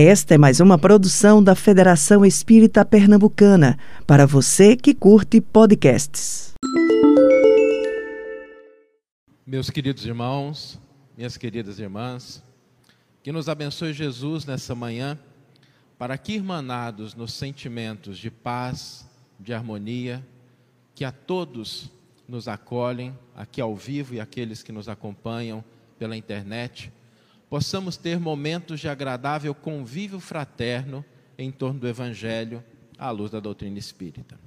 Esta é mais uma produção da Federação Espírita Pernambucana, para você que curte podcasts. Meus queridos irmãos, minhas queridas irmãs, que nos abençoe Jesus nessa manhã, para que, irmanados nos sentimentos de paz, de harmonia, que a todos nos acolhem, aqui ao vivo e aqueles que nos acompanham pela internet, possamos ter momentos de agradável convívio fraterno em torno do Evangelho à luz da doutrina espírita.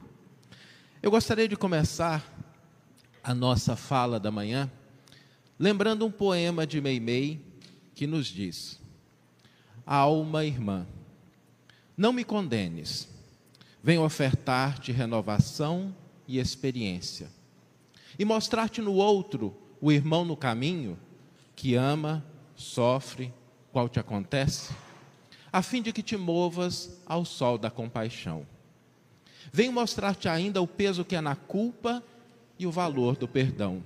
Eu gostaria de começar a nossa fala da manhã lembrando um poema de Meimei que nos diz: Alma irmã, não me condenes, venho ofertar-te renovação e experiência, e mostrar-te no outro o irmão no caminho que ama sofre, qual te acontece, a fim de que te movas ao sol da compaixão. Venho mostrar-te ainda o peso que é na culpa e o valor do perdão.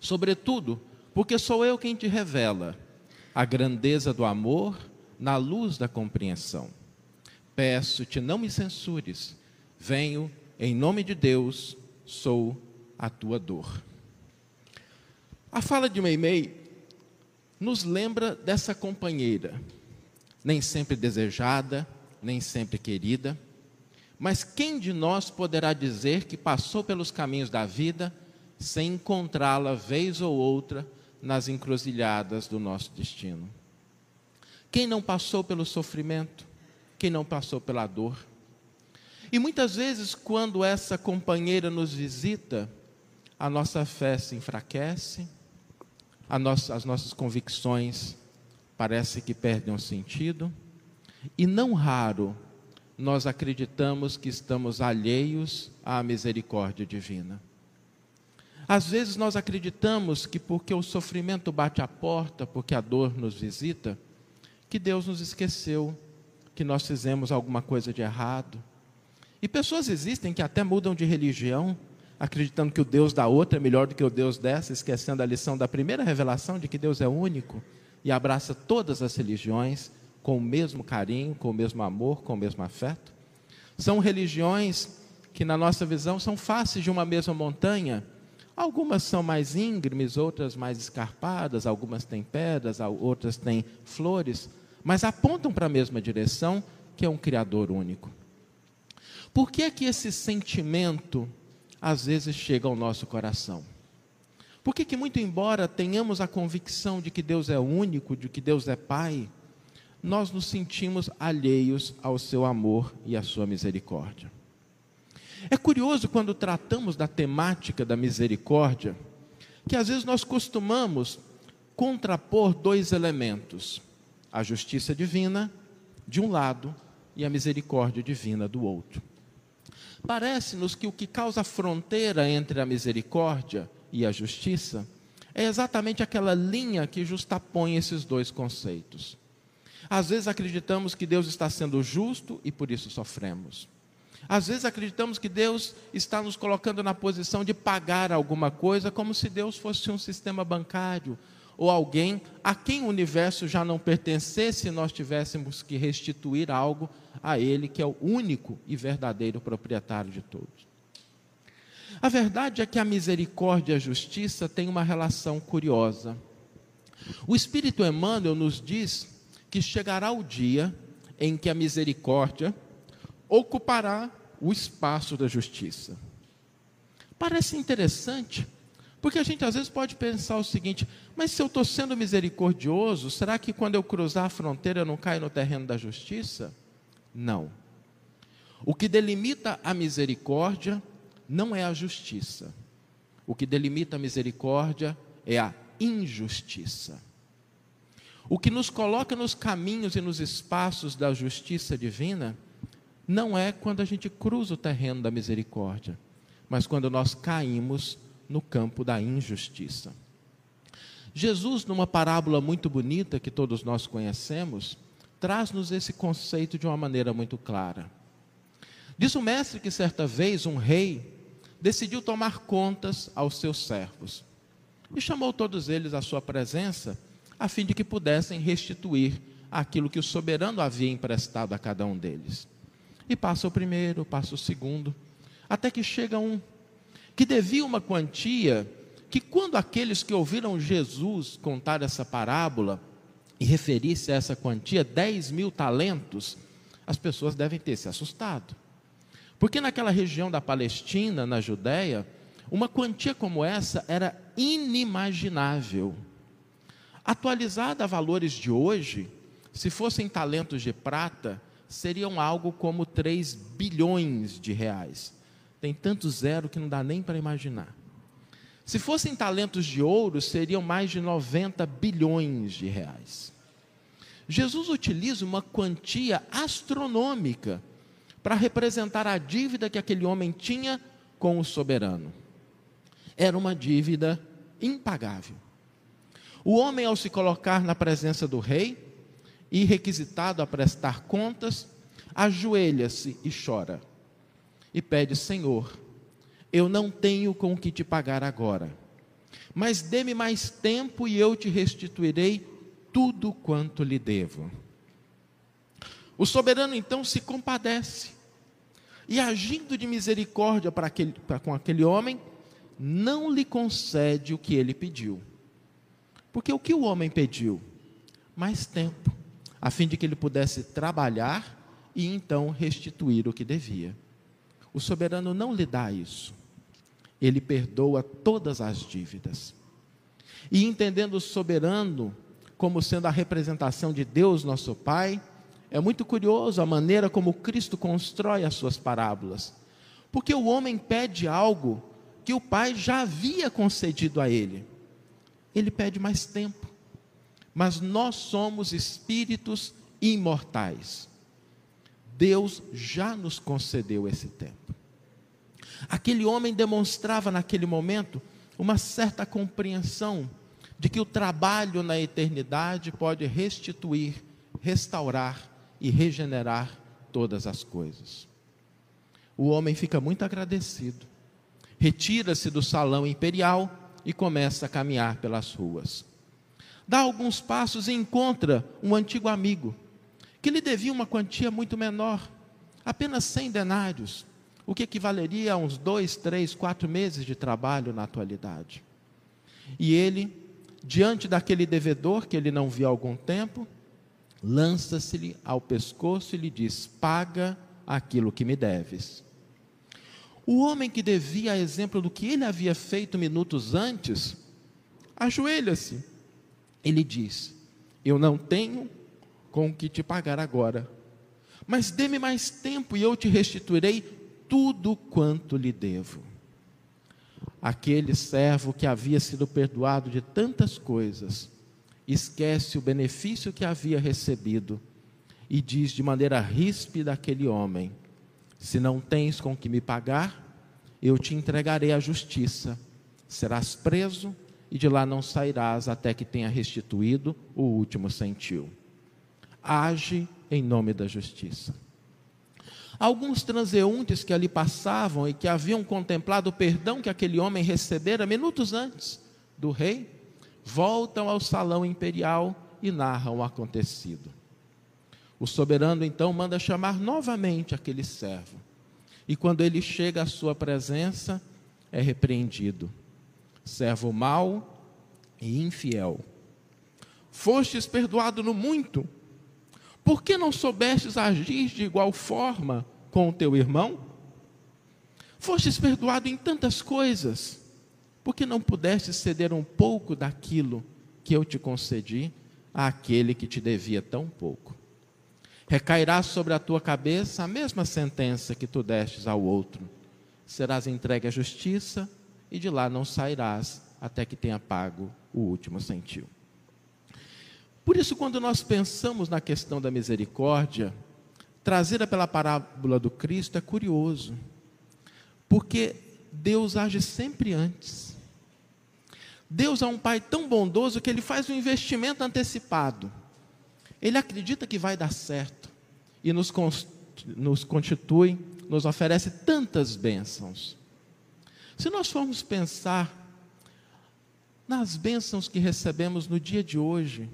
Sobretudo, porque sou eu quem te revela a grandeza do amor na luz da compreensão. Peço-te, não me censures. Venho em nome de Deus, sou a tua dor. A fala de Meimei nos lembra dessa companheira, nem sempre desejada, nem sempre querida, mas quem de nós poderá dizer que passou pelos caminhos da vida sem encontrá-la vez ou outra nas encruzilhadas do nosso destino? Quem não passou pelo sofrimento? Quem não passou pela dor? E muitas vezes, quando essa companheira nos visita, a nossa fé se enfraquece, nossa, as nossas convicções parece que perdem o sentido, e não raro nós acreditamos que estamos alheios à misericórdia divina. Às vezes nós acreditamos que porque o sofrimento bate à porta, porque a dor nos visita, que Deus nos esqueceu, que nós fizemos alguma coisa de errado. E pessoas existem que até mudam de religião acreditando que o Deus da outra é melhor do que o Deus dessa, esquecendo a lição da primeira revelação de que Deus é único e abraça todas as religiões com o mesmo carinho, com o mesmo amor, com o mesmo afeto. São religiões que, na nossa visão, são faces de uma mesma montanha. Algumas são mais íngremes, outras mais escarpadas, algumas têm pedras, outras têm flores, mas apontam para a mesma direção, que é um Criador único. Por que é que esse sentimento às vezes chega ao nosso coração. Por que, que, muito embora tenhamos a convicção de que Deus é único, de que Deus é Pai, nós nos sentimos alheios ao seu amor e à sua misericórdia? É curioso quando tratamos da temática da misericórdia, que às vezes nós costumamos contrapor dois elementos: a justiça divina, de um lado, e a misericórdia divina do outro. Parece-nos que o que causa fronteira entre a misericórdia e a justiça é exatamente aquela linha que justapõe esses dois conceitos. Às vezes acreditamos que Deus está sendo justo e por isso sofremos. Às vezes acreditamos que Deus está nos colocando na posição de pagar alguma coisa, como se Deus fosse um sistema bancário ou alguém a quem o universo já não pertencesse nós tivéssemos que restituir algo a Ele, que é o único e verdadeiro proprietário de todos. A verdade é que a misericórdia e a justiça têm uma relação curiosa. O Espírito Emmanuel nos diz que chegará o dia em que a misericórdia ocupará o espaço da justiça. Parece interessante, porque a gente às vezes pode pensar o seguinte: mas se eu estou sendo misericordioso, será que quando eu cruzar a fronteira eu não caio no terreno da justiça? Não. O que delimita a misericórdia não é a justiça. O que delimita a misericórdia é a injustiça. O que nos coloca nos caminhos e nos espaços da justiça divina não é quando a gente cruza o terreno da misericórdia, mas quando nós caímos no campo da injustiça. Jesus, numa parábola muito bonita que todos nós conhecemos, traz-nos esse conceito de uma maneira muito clara. Diz o mestre que certa vez um rei decidiu tomar contas aos seus servos e chamou todos eles à sua presença a fim de que pudessem restituir aquilo que o soberano havia emprestado a cada um deles. E passa o primeiro, passa o segundo, até que chega um que devia uma quantia que, quando aqueles que ouviram Jesus contar essa parábola e referir-se a essa quantia, 10 mil talentos, as pessoas devem ter se assustado. Porque naquela região da Palestina, na Judéia, uma quantia como essa era inimaginável. Atualizada a valores de hoje, se fossem talentos de prata, seriam algo como 3 bilhões de reais. Tem tanto zero que não dá nem para imaginar. Se fossem talentos de ouro, seriam mais de 90 bilhões de reais. Jesus utiliza uma quantia astronômica para representar a dívida que aquele homem tinha com o soberano. Era uma dívida impagável. O homem, ao se colocar na presença do rei e requisitado a prestar contas, ajoelha-se e chora e pede: Senhor, eu não tenho com o que te pagar agora, mas dê-me mais tempo e eu te restituirei tudo quanto lhe devo. O soberano então se compadece e, agindo de misericórdia para aquele, para com aquele homem, não lhe concede o que ele pediu. Porque o que o homem pediu? Mais tempo, a fim de que ele pudesse trabalhar e então restituir o que devia. O soberano não lhe dá isso. Ele perdoa todas as dívidas. E entendendo o soberano como sendo a representação de Deus, nosso Pai, é muito curioso a maneira como Cristo constrói as suas parábolas. Porque o homem pede algo que o Pai já havia concedido a ele. Ele pede mais tempo. Mas nós somos espíritos imortais. Deus já nos concedeu esse tempo. Aquele homem demonstrava naquele momento uma certa compreensão de que o trabalho na eternidade pode restituir, restaurar e regenerar todas as coisas. O homem fica muito agradecido, retira-se do salão imperial e começa a caminhar pelas ruas. Dá alguns passos e encontra um antigo amigo, que lhe devia uma quantia muito menor, apenas 100 denários, o que equivaleria a uns dois, três, quatro meses de trabalho na atualidade. E ele, diante daquele devedor que ele não via há algum tempo, lança-se-lhe ao pescoço e lhe diz: Paga aquilo que me deves. O homem que devia, a exemplo do que ele havia feito minutos antes, ajoelha-se. Ele diz: Eu não tenho com o que te pagar agora, mas dê-me mais tempo e eu te restituirei tudo quanto lhe devo. Aquele servo que havia sido perdoado de tantas coisas, esquece o benefício que havia recebido e diz de maneira ríspida àquele homem: Se não tens com que me pagar, eu te entregarei à justiça. Serás preso e de lá não sairás até que tenha restituído o último sentiu. Age em nome da justiça. Alguns transeuntes que ali passavam e que haviam contemplado o perdão que aquele homem recebera minutos antes do rei, voltam ao salão imperial e narram o acontecido. O soberano então manda chamar novamente aquele servo. E quando ele chega à sua presença, é repreendido. Servo mau e infiel. Fostes perdoado no muito, por que não soubestes agir de igual forma com o teu irmão? Fostes perdoado em tantas coisas, porque não pudeste ceder um pouco daquilo que eu te concedi àquele que te devia tão pouco? Recairá sobre a tua cabeça a mesma sentença que tu destes ao outro. Serás entregue à justiça e de lá não sairás até que tenha pago o último centil. Por isso, quando nós pensamos na questão da misericórdia, trazida pela parábola do Cristo, é curioso, porque Deus age sempre antes. Deus é um pai tão bondoso que ele faz um investimento antecipado. Ele acredita que vai dar certo e nos, nos constitui, nos oferece tantas bênçãos. Se nós formos pensar nas bênçãos que recebemos no dia de hoje,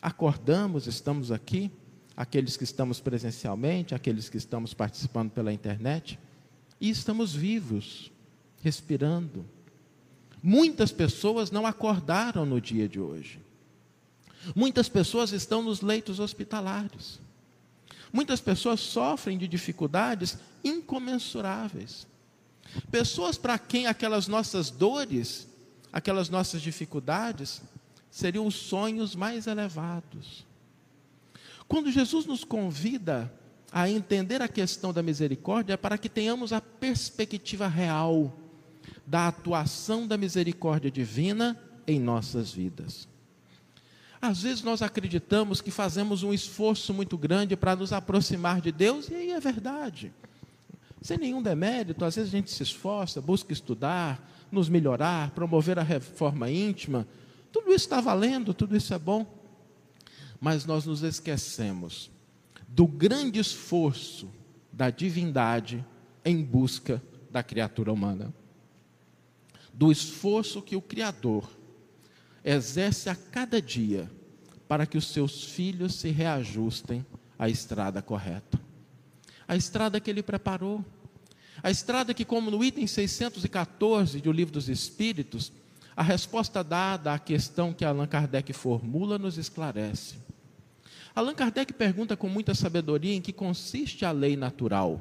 acordamos, estamos aqui, aqueles que estamos presencialmente, aqueles que estamos participando pela internet, e estamos vivos, respirando. Muitas pessoas não acordaram no dia de hoje. Muitas pessoas estão nos leitos hospitalares. Muitas pessoas sofrem de dificuldades incomensuráveis. Pessoas para quem aquelas nossas dores, aquelas nossas dificuldades, seriam os sonhos mais elevados. Quando Jesus nos convida a entender a questão da misericórdia, é para que tenhamos a perspectiva real da atuação da misericórdia divina em nossas vidas. Às vezes nós acreditamos que fazemos um esforço muito grande para nos aproximar de Deus, e aí é verdade. Sem nenhum demérito, às vezes a gente se esforça, busca estudar, nos melhorar, promover a reforma íntima. Tudo isso está valendo, tudo isso é bom. Mas nós nos esquecemos do grande esforço da divindade em busca da criatura humana. Do esforço que o Criador exerce a cada dia para que os seus filhos se reajustem à estrada correta. A estrada que ele preparou. A estrada que, como no item 614 do Livro dos Espíritos, a resposta dada à questão que Allan Kardec formula nos esclarece. Allan Kardec pergunta com muita sabedoria em que consiste a lei natural.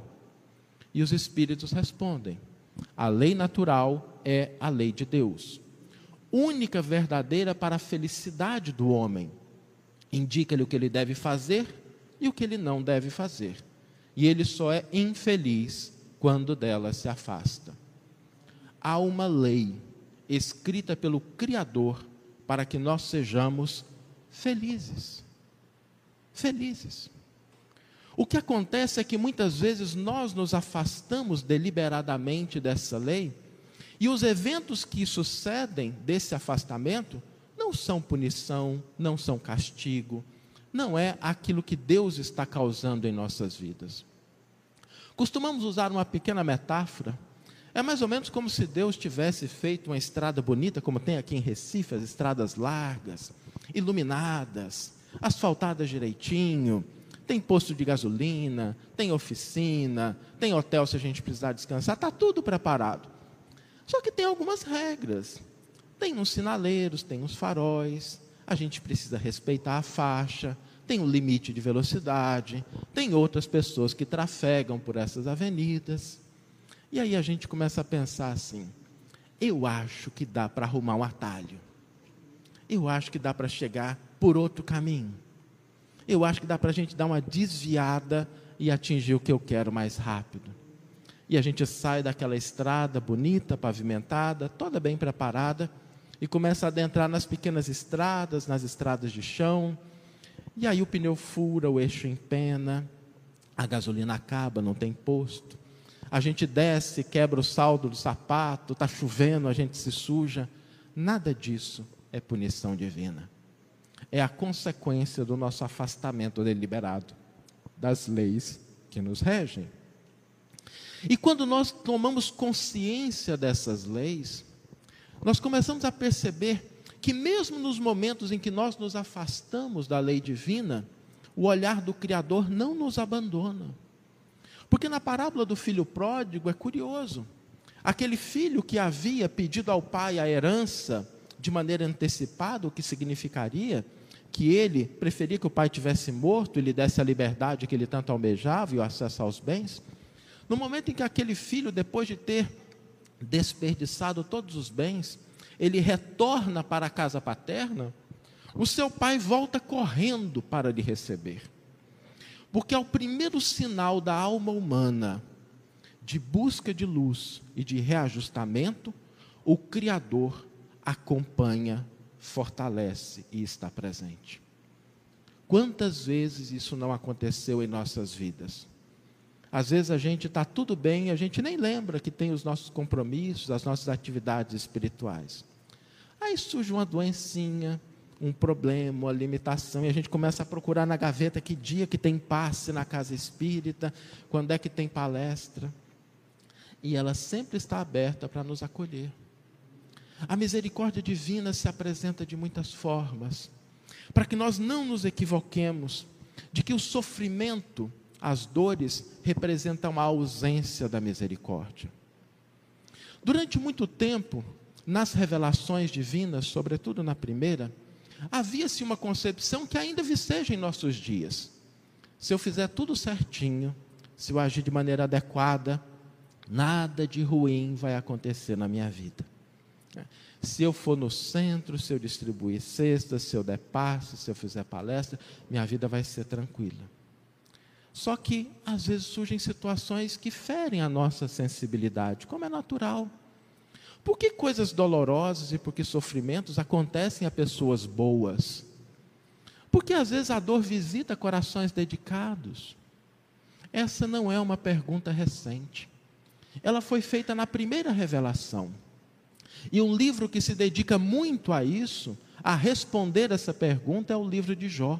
E os espíritos respondem: a lei natural é a lei de Deus única verdadeira para a felicidade do homem. Indica-lhe o que ele deve fazer e o que ele não deve fazer. E ele só é infeliz quando dela se afasta. Há uma lei escrita pelo Criador para que nós sejamos felizes. Felizes. O que acontece é que muitas vezes nós nos afastamos deliberadamente dessa lei e os eventos que sucedem desse afastamento não são punição, não são castigo, não é aquilo que Deus está causando em nossas vidas. Costumamos usar uma pequena metáfora. É mais ou menos como se Deus tivesse feito uma estrada bonita, como tem aqui em Recife, as estradas largas, iluminadas, asfaltadas direitinho, tem posto de gasolina, tem oficina, tem hotel se a gente precisar descansar, está tudo preparado. Só que tem algumas regras. Tem uns sinaleiros, tem uns faróis, a gente precisa respeitar a faixa, tem um limite de velocidade, tem outras pessoas que trafegam por essas avenidas. E aí a gente começa a pensar assim: eu acho que dá para arrumar um atalho. Eu acho que dá para chegar por outro caminho. Eu acho que dá para a gente dar uma desviada e atingir o que eu quero mais rápido e a gente sai daquela estrada bonita, pavimentada, toda bem preparada, e começa a adentrar nas pequenas estradas, nas estradas de chão, e aí o pneu fura, o eixo empena, a gasolina acaba, não tem posto. A gente desce, quebra o saldo do sapato, está chovendo, a gente se suja. Nada disso é punição divina. É a consequência do nosso afastamento deliberado das leis que nos regem. E quando nós tomamos consciência dessas leis, nós começamos a perceber que, mesmo nos momentos em que nós nos afastamos da lei divina, o olhar do Criador não nos abandona. Porque na parábola do filho pródigo é curioso. Aquele filho que havia pedido ao pai a herança de maneira antecipada, o que significaria que ele preferia que o pai tivesse morto e lhe desse a liberdade que ele tanto almejava e o acesso aos bens. No momento em que aquele filho, depois de ter desperdiçado todos os bens, ele retorna para a casa paterna, o seu pai volta correndo para lhe receber. Porque é o primeiro sinal da alma humana de busca de luz e de reajustamento, o Criador acompanha, fortalece e está presente. Quantas vezes isso não aconteceu em nossas vidas? Às vezes a gente está tudo bem, a gente nem lembra que tem os nossos compromissos, as nossas atividades espirituais. Aí surge uma doencinha, um problema, uma limitação, e a gente começa a procurar na gaveta que dia que tem passe na casa espírita, quando é que tem palestra. E ela sempre está aberta para nos acolher. A misericórdia divina se apresenta de muitas formas. para que nós não nos equivoquemos de que o sofrimento, as dores, representam a ausência da misericórdia. Durante muito tempo, nas revelações divinas, sobretudo na primeira, havia-se uma concepção que ainda viceja em nossos dias. Se eu fizer tudo certinho, se eu agir de maneira adequada, nada de ruim vai acontecer na minha vida. Se eu for no centro, se eu distribuir cestas, se eu der passe, se eu fizer palestra, minha vida vai ser tranquila. Só que, às vezes, surgem situações que ferem a nossa sensibilidade, como é natural. Por que coisas dolorosas e por que sofrimentos acontecem a pessoas boas? Porque às vezes a dor visita corações dedicados. Essa não é uma pergunta recente. Ela foi feita na primeira revelação. E um livro que se dedica muito a isso, a responder essa pergunta, é o livro de Jó.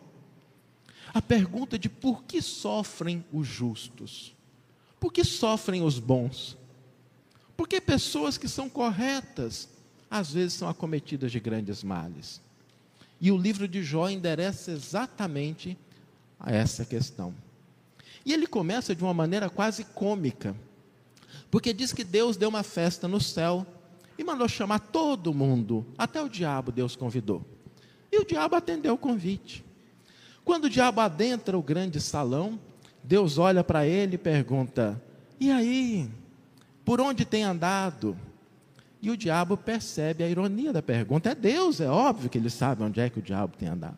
A pergunta de por que sofrem os justos? Por que sofrem os bons? Porque pessoas que são corretas, às vezes são acometidas de grandes males. E o livro de Jó endereça exatamente a essa questão. E ele começa de uma maneira quase cômica, porque diz que Deus deu uma festa no céu e mandou chamar todo mundo, até o diabo Deus convidou. E o diabo atendeu o convite. Quando o diabo adentra o grande salão, Deus olha para ele e pergunta: E aí, por onde tem andado? E o diabo percebe a ironia da pergunta. É Deus, é óbvio que ele sabe onde é que o diabo tem andado.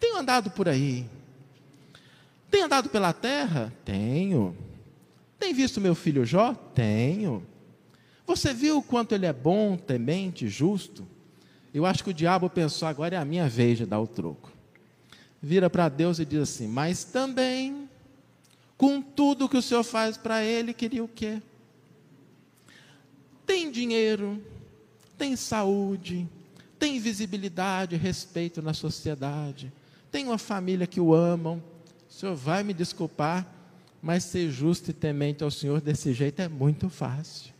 Tenho andado por aí. Tem andado pela terra? Tenho. Tem visto meu filho Jó? Tenho. Você viu o quanto ele é bom, temente, justo? Eu acho que o diabo pensou, agora é a minha vez de dar o troco. Vira para Deus e diz assim: Mas também, com tudo que o Senhor faz para ele, queria o quê? Tem dinheiro, tem saúde, tem visibilidade, respeito na sociedade, tem uma família que o amam. O Senhor vai me desculpar, mas ser justo e temente ao Senhor desse jeito é muito fácil.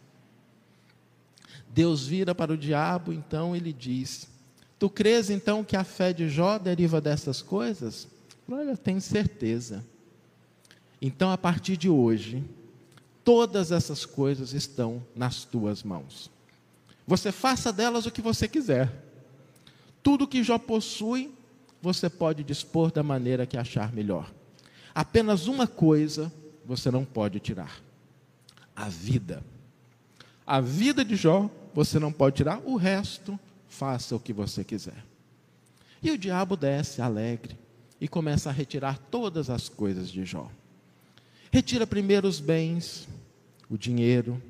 Deus vira para o diabo, então ele diz: Tu crês então que a fé de Jó deriva dessas coisas? Olha, tenho certeza. Então, a partir de hoje, todas essas coisas estão nas tuas mãos. Você faça delas o que você quiser. Tudo que Jó possui, você pode dispor da maneira que achar melhor. Apenas uma coisa você não pode tirar: a vida. A vida de Jó você não pode tirar, o resto, faça o que você quiser. E o diabo desce alegre e começa a retirar todas as coisas de Jó. Retira primeiro os bens, o dinheiro.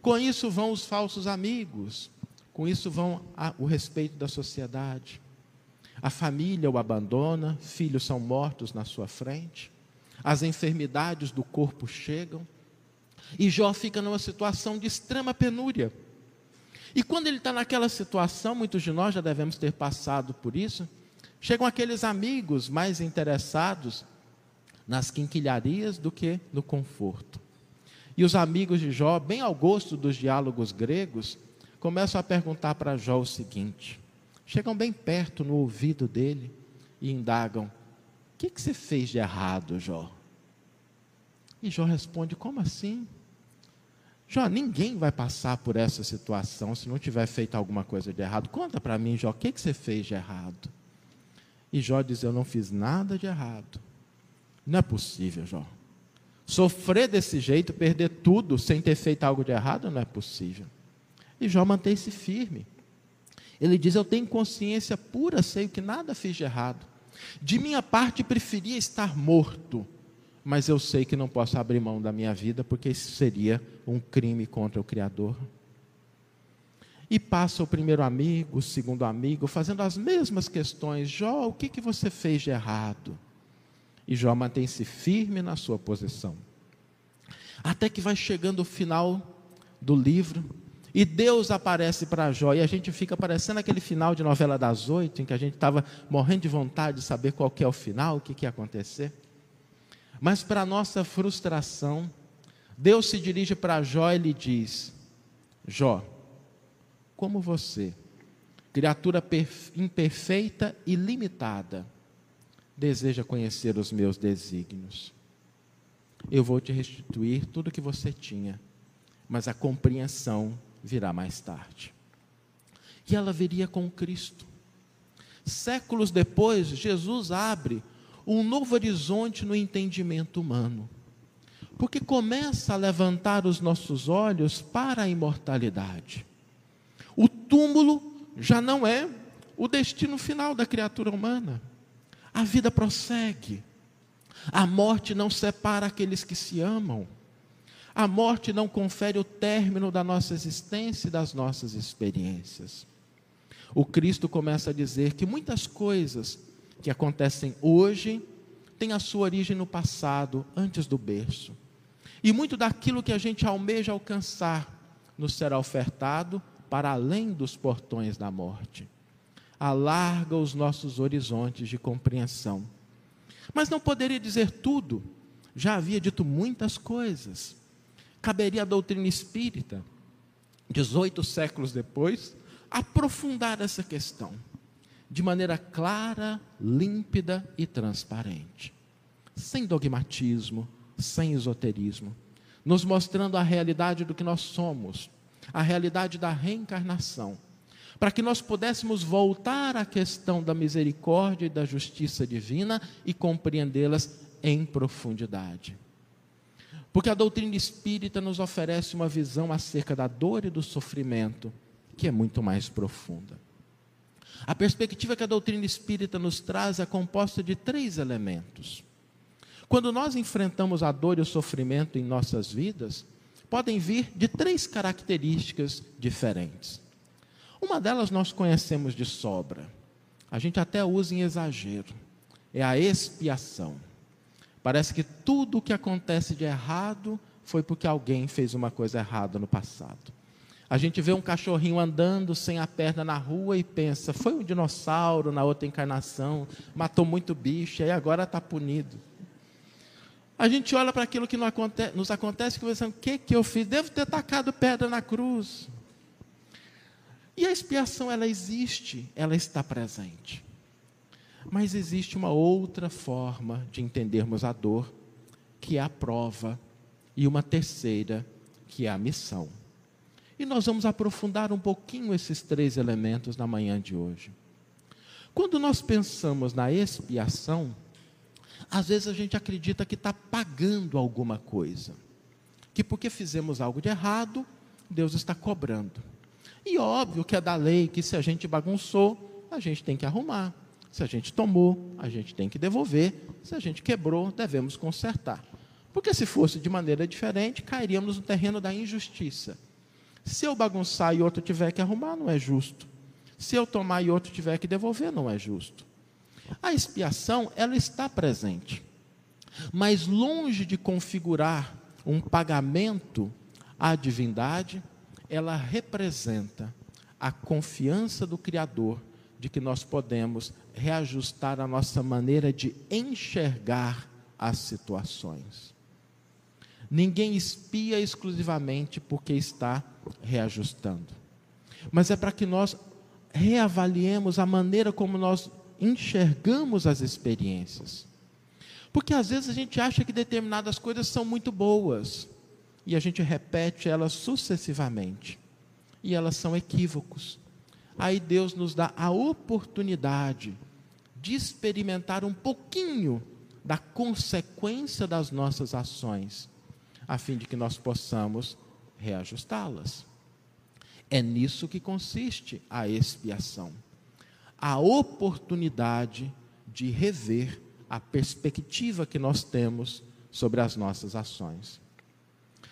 Com isso vão os falsos amigos, com isso vão a, o respeito da sociedade. A família o abandona, filhos são mortos na sua frente, as enfermidades do corpo chegam, e Jó fica numa situação de extrema penúria. E quando ele está naquela situação, muitos de nós já devemos ter passado por isso, chegam aqueles amigos mais interessados nas quinquilharias do que no conforto. E os amigos de Jó, bem ao gosto dos diálogos gregos, começam a perguntar para Jó o seguinte: chegam bem perto no ouvido dele e indagam: O que, que você fez de errado, Jó? E Jó responde: Como assim? Jó, ninguém vai passar por essa situação se não tiver feito alguma coisa de errado. Conta para mim, Jó, o que, que você fez de errado? E Jó diz: Eu não fiz nada de errado. Não é possível, Jó. Sofrer desse jeito, perder tudo sem ter feito algo de errado, não é possível. E Jó mantém-se firme. Ele diz: Eu tenho consciência pura, sei que nada fiz de errado. De minha parte, preferia estar morto mas eu sei que não posso abrir mão da minha vida, porque isso seria um crime contra o Criador. E passa o primeiro amigo, o segundo amigo, fazendo as mesmas questões. Jó, o que, que você fez de errado? E Jó mantém-se firme na sua posição. Até que vai chegando o final do livro, e Deus aparece para Jó, e a gente fica parecendo aquele final de novela das oito, em que a gente estava morrendo de vontade de saber qual é o final, o que, que ia acontecer. Mas, para nossa frustração, Deus se dirige para Jó e lhe diz: Jó, como você criatura imperfeita e limitada, deseja conhecer os meus desígnios. Eu vou te restituir tudo que você tinha, mas a compreensão virá mais tarde. E ela viria com Cristo. Séculos depois, Jesus abre um novo horizonte no entendimento humano, porque começa a levantar os nossos olhos para a imortalidade. O túmulo já não é o destino final da criatura humana. A vida prossegue. A morte não separa aqueles que se amam. A morte não confere o término da nossa existência e das nossas experiências. O Cristo começa a dizer que muitas coisas que acontecem hoje têm a sua origem no passado, antes do berço. E muito daquilo que a gente almeja alcançar nos será ofertado para além dos portões da morte. Alarga os nossos horizontes de compreensão. Mas não poderia dizer tudo, já havia dito muitas coisas. Caberia à doutrina espírita, 18 séculos depois, aprofundar essa questão de maneira clara, límpida e transparente, sem dogmatismo, sem esoterismo, nos mostrando a realidade do que nós somos a realidade da reencarnação, para que nós pudéssemos voltar à questão da misericórdia e da justiça divina e compreendê-las em profundidade. Porque a doutrina espírita nos oferece uma visão acerca da dor e do sofrimento que é muito mais profunda. A perspectiva que a doutrina espírita nos traz é composta de três elementos. Quando nós enfrentamos a dor e o sofrimento em nossas vidas, podem vir de três características diferentes. Uma delas nós conhecemos de sobra, a gente até usa em exagero, é a expiação. Parece que tudo o que acontece de errado foi porque alguém fez uma coisa errada no passado. A gente vê um cachorrinho andando sem a perna na rua e pensa, foi um dinossauro na outra encarnação, matou muito bicho e agora está punido. A gente olha para aquilo que nos acontece e pensa, o que, que eu fiz? Devo ter tacado pedra na cruz. E a expiação, ela existe, ela está presente. Mas existe uma outra forma de entendermos a dor, que é a prova, e uma terceira, que é a missão. E nós vamos aprofundar um pouquinho esses três elementos na manhã de hoje. Quando nós pensamos na expiação, às vezes a gente acredita que está pagando alguma coisa, que porque fizemos algo de errado, Deus está cobrando. E óbvio que é da lei que se a gente bagunçou, a gente tem que arrumar. Se a gente tomou, a gente tem que devolver. Se a gente quebrou, devemos consertar. Porque se fosse de maneira diferente, cairíamos no terreno da injustiça. Se eu bagunçar e outro tiver que arrumar, não é justo. Se eu tomar e outro tiver que devolver, não é justo. A expiação, ela está presente. Mas longe de configurar um pagamento à divindade, ela representa a confiança do Criador de que nós podemos reajustar a nossa maneira de enxergar as situações. Ninguém espia exclusivamente porque está reajustando, mas é para que nós reavaliemos a maneira como nós enxergamos as experiências. Porque às vezes a gente acha que determinadas coisas são muito boas e a gente repete elas sucessivamente e elas são equívocos. Aí Deus nos dá a oportunidade de experimentar um pouquinho da consequência das nossas ações, a fim de que nós possamos reajustá-las. É nisso que consiste a expiação a oportunidade de rever a perspectiva que nós temos sobre as nossas ações.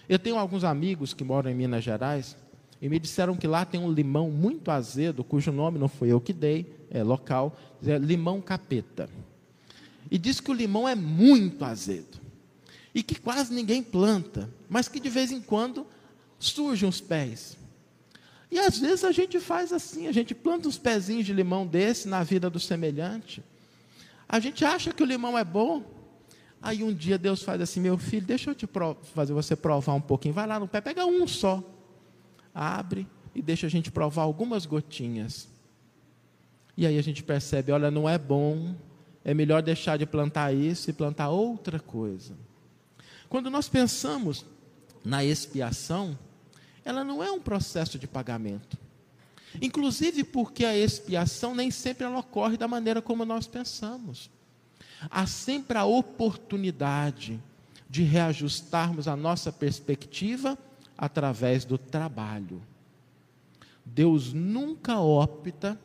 Eu tenho alguns amigos que moram em Minas Gerais e me disseram que lá tem um limão muito azedo, cujo nome não foi eu que dei, é local, é limão capeta. E diz que o limão é muito azedo e que quase ninguém planta, mas que de vez em quando surgem os pés. E às vezes a gente faz assim, a gente planta uns pezinhos de limão desse na vida do semelhante. A gente acha que o limão é bom. Aí um dia Deus faz assim, meu filho, deixa eu te fazer você provar um pouquinho. Vai lá no pé, pega um só. Abre e deixa a gente provar algumas gotinhas. E aí a gente percebe: olha, não é bom, é melhor deixar de plantar isso e plantar outra coisa. Quando nós pensamos na expiação, ela não é um processo de pagamento. Inclusive porque a expiação nem sempre ela ocorre da maneira como nós pensamos. Há sempre a oportunidade de reajustarmos a nossa perspectiva através do trabalho. Deus nunca opta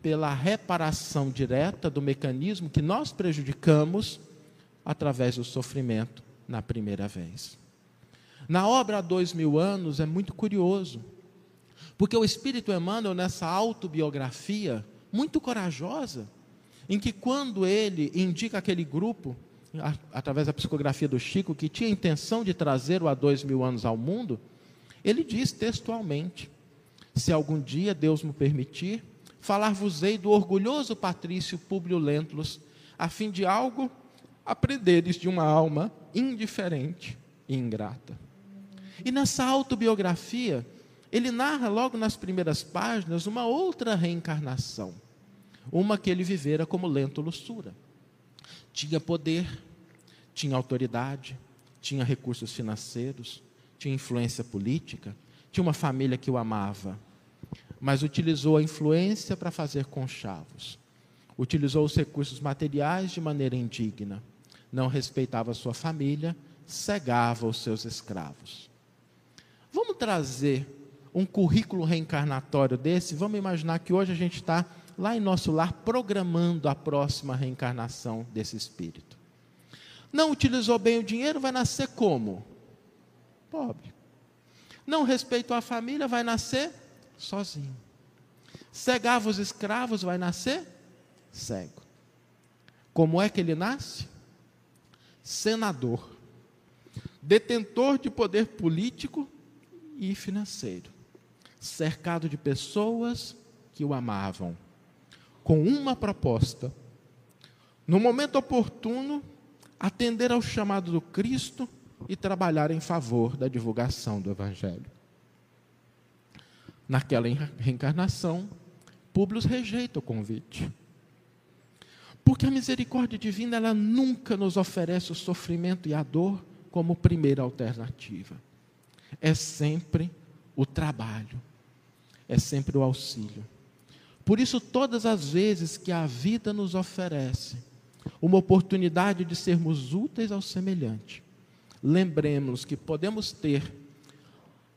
pela reparação direta do mecanismo que nós prejudicamos através do sofrimento na primeira vez. Na obra há dois mil anos é muito curioso, porque o Espírito Emmanuel, nessa autobiografia muito corajosa, em que quando ele indica aquele grupo, através da psicografia do Chico, que tinha a intenção de trazer o há dois mil anos ao mundo, ele diz textualmente: Se algum dia Deus me permitir, falar-vos-ei do orgulhoso patrício Públio Lentulus, a fim de algo aprenderes de uma alma indiferente e ingrata. E nessa autobiografia, ele narra logo nas primeiras páginas uma outra reencarnação, uma que ele vivera como lento luxura. Tinha poder, tinha autoridade, tinha recursos financeiros, tinha influência política, tinha uma família que o amava, mas utilizou a influência para fazer conchavos, utilizou os recursos materiais de maneira indigna, não respeitava sua família, cegava os seus escravos. Vamos trazer um currículo reencarnatório desse? Vamos imaginar que hoje a gente está lá em nosso lar programando a próxima reencarnação desse espírito. Não utilizou bem o dinheiro, vai nascer como? Pobre. Não respeitou a família, vai nascer sozinho. Cegava os escravos, vai nascer cego. Como é que ele nasce? Senador, detentor de poder político e financeiro, cercado de pessoas que o amavam, com uma proposta: no momento oportuno, atender ao chamado do Cristo e trabalhar em favor da divulgação do Evangelho. Naquela reencarnação, Públio rejeita o convite. Porque a misericórdia divina, ela nunca nos oferece o sofrimento e a dor como primeira alternativa é sempre o trabalho, é sempre o auxílio. Por isso, todas as vezes que a vida nos oferece uma oportunidade de sermos úteis ao semelhante, lembremos que podemos ter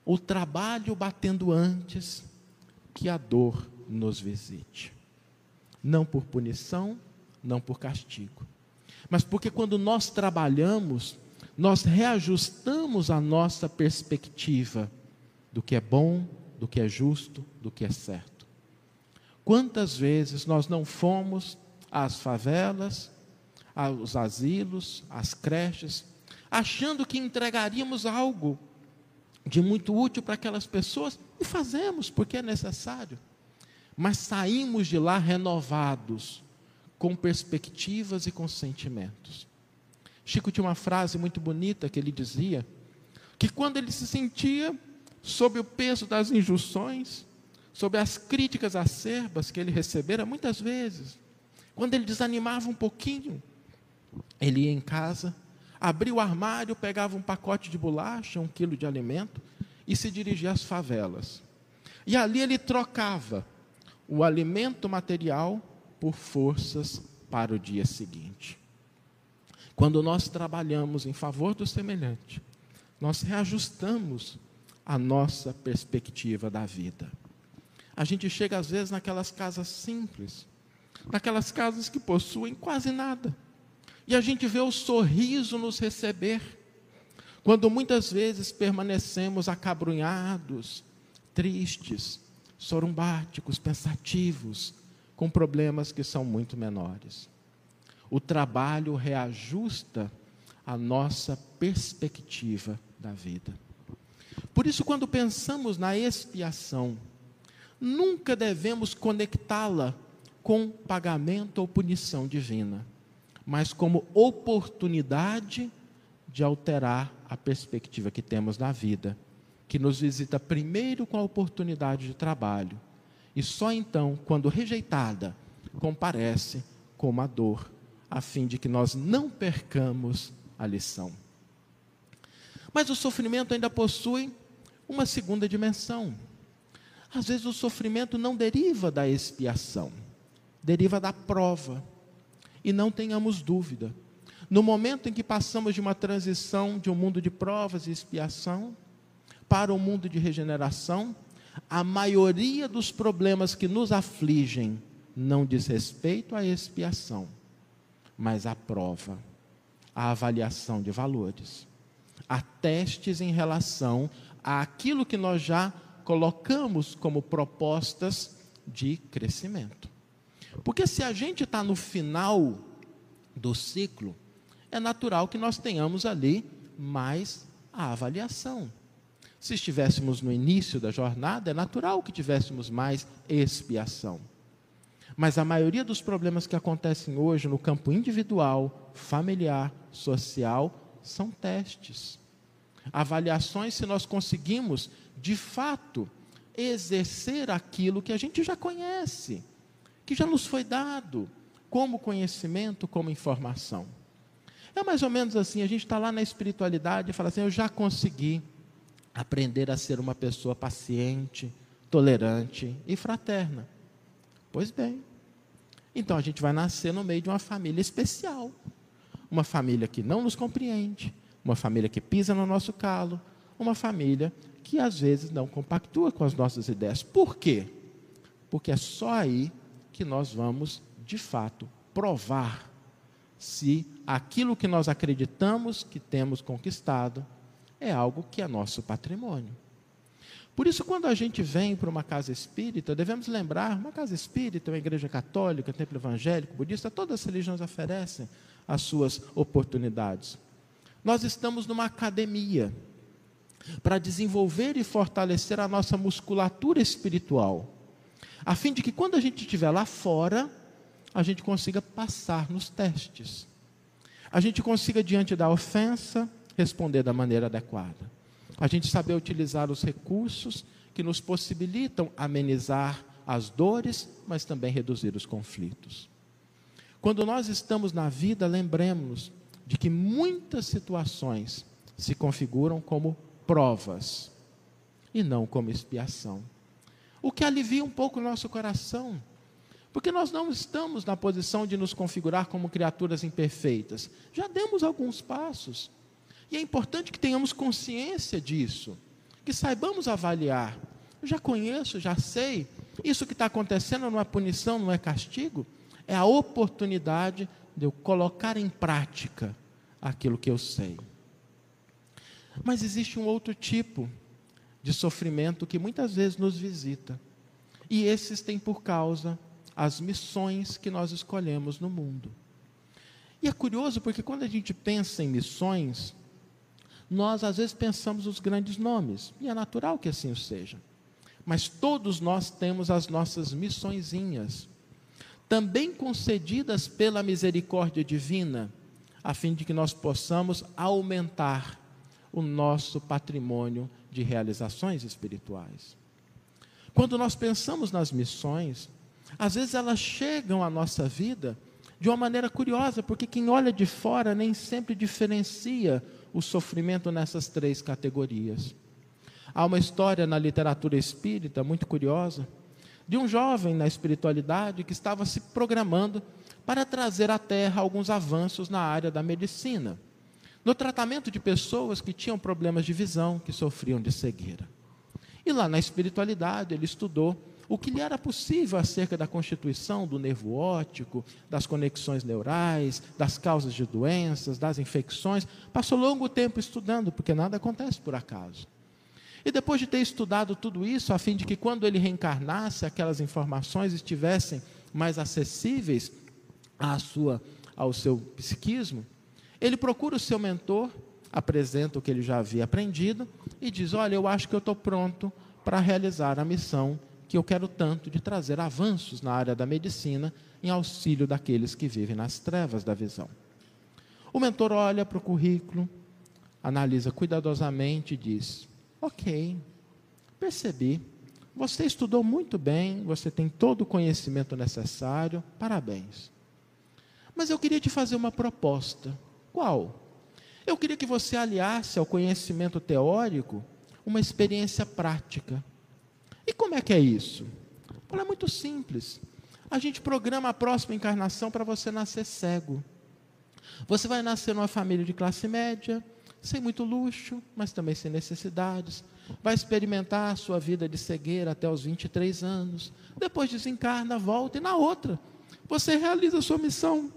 o trabalho batendo antes que a dor nos visite. Não por punição, não por castigo, mas porque quando nós trabalhamos, nós reajustamos a nossa perspectiva do que é bom, do que é justo, do que é certo. Quantas vezes nós não fomos às favelas, aos asilos, às creches, achando que entregaríamos algo de muito útil para aquelas pessoas, e fazemos porque é necessário, mas saímos de lá renovados, com perspectivas e com sentimentos. Chico tinha uma frase muito bonita que ele dizia: que quando ele se sentia sob o peso das injunções, sob as críticas acerbas que ele recebera muitas vezes, quando ele desanimava um pouquinho, ele ia em casa, abria o armário, pegava um pacote de bolacha, um quilo de alimento e se dirigia às favelas. E ali ele trocava o alimento material por forças para o dia seguinte. Quando nós trabalhamos em favor do semelhante, nós reajustamos a nossa perspectiva da vida. A gente chega às vezes naquelas casas simples, naquelas casas que possuem quase nada, e a gente vê o sorriso nos receber, quando muitas vezes permanecemos acabrunhados, tristes, sorumbáticos, pensativos, com problemas que são muito menores. O trabalho reajusta a nossa perspectiva da vida. Por isso, quando pensamos na expiação, nunca devemos conectá-la com pagamento ou punição divina, mas como oportunidade de alterar a perspectiva que temos na vida, que nos visita primeiro com a oportunidade de trabalho e só então, quando rejeitada, comparece como a dor, a fim de que nós não percamos a lição. Mas o sofrimento ainda possui uma segunda dimensão. Às vezes o sofrimento não deriva da expiação, deriva da prova. E não tenhamos dúvida, no momento em que passamos de uma transição de um mundo de provas e expiação para um mundo de regeneração, a maioria dos problemas que nos afligem não diz respeito à expiação, mas à prova, à avaliação de valores, a testes em relação àquilo que nós já colocamos como propostas de crescimento. Porque se a gente está no final do ciclo, é natural que nós tenhamos ali mais a avaliação. Se estivéssemos no início da jornada, é natural que tivéssemos mais expiação. Mas a maioria dos problemas que acontecem hoje no campo individual, familiar, social, são testes. Avaliações se nós conseguimos, de fato, exercer aquilo que a gente já conhece, que já nos foi dado, como conhecimento, como informação. É mais ou menos assim: a gente está lá na espiritualidade e fala assim, eu já consegui aprender a ser uma pessoa paciente, tolerante e fraterna. Pois bem, então a gente vai nascer no meio de uma família especial. Uma família que não nos compreende, uma família que pisa no nosso calo, uma família que às vezes não compactua com as nossas ideias. Por quê? Porque é só aí que nós vamos, de fato, provar se aquilo que nós acreditamos que temos conquistado é algo que é nosso patrimônio. Por isso, quando a gente vem para uma casa espírita, devemos lembrar: uma casa espírita, uma igreja católica, templo evangélico, budista, todas as religiões oferecem as suas oportunidades. Nós estamos numa academia para desenvolver e fortalecer a nossa musculatura espiritual, a fim de que quando a gente estiver lá fora, a gente consiga passar nos testes. A gente consiga, diante da ofensa, responder da maneira adequada. A gente saber utilizar os recursos que nos possibilitam amenizar as dores, mas também reduzir os conflitos. Quando nós estamos na vida, lembremos de que muitas situações se configuram como provas e não como expiação. O que alivia um pouco o nosso coração, porque nós não estamos na posição de nos configurar como criaturas imperfeitas. Já demos alguns passos. E é importante que tenhamos consciência disso, que saibamos avaliar. Eu já conheço, já sei. Isso que está acontecendo não é punição, não é castigo, é a oportunidade de eu colocar em prática aquilo que eu sei. Mas existe um outro tipo de sofrimento que muitas vezes nos visita. E esses têm por causa as missões que nós escolhemos no mundo. E é curioso porque quando a gente pensa em missões, nós às vezes pensamos os grandes nomes, e é natural que assim seja. Mas todos nós temos as nossas missõezinhas, também concedidas pela misericórdia divina, a fim de que nós possamos aumentar o nosso patrimônio de realizações espirituais. Quando nós pensamos nas missões, às vezes elas chegam à nossa vida de uma maneira curiosa, porque quem olha de fora nem sempre diferencia o sofrimento nessas três categorias. Há uma história na literatura espírita muito curiosa de um jovem na espiritualidade que estava se programando para trazer à Terra alguns avanços na área da medicina, no tratamento de pessoas que tinham problemas de visão, que sofriam de cegueira. E lá na espiritualidade ele estudou o que lhe era possível acerca da constituição do nervo óptico, das conexões neurais, das causas de doenças, das infecções. Passou longo tempo estudando, porque nada acontece por acaso. E depois de ter estudado tudo isso, a fim de que quando ele reencarnasse, aquelas informações estivessem mais acessíveis à sua, ao seu psiquismo, ele procura o seu mentor, apresenta o que ele já havia aprendido e diz: Olha, eu acho que eu estou pronto para realizar a missão que eu quero tanto de trazer avanços na área da medicina em auxílio daqueles que vivem nas trevas da visão. O mentor olha para o currículo, analisa cuidadosamente e diz: Ok, percebi, Você estudou muito bem, você tem todo o conhecimento necessário, parabéns. Mas eu queria te fazer uma proposta. Qual? Eu queria que você aliasse ao conhecimento teórico uma experiência prática. E como é que é isso? é muito simples. A gente programa a próxima encarnação para você nascer cego. Você vai nascer numa família de classe média, sem muito luxo, mas também sem necessidades. Vai experimentar a sua vida de cegueira até os 23 anos. Depois desencarna, volta e na outra, você realiza a sua missão.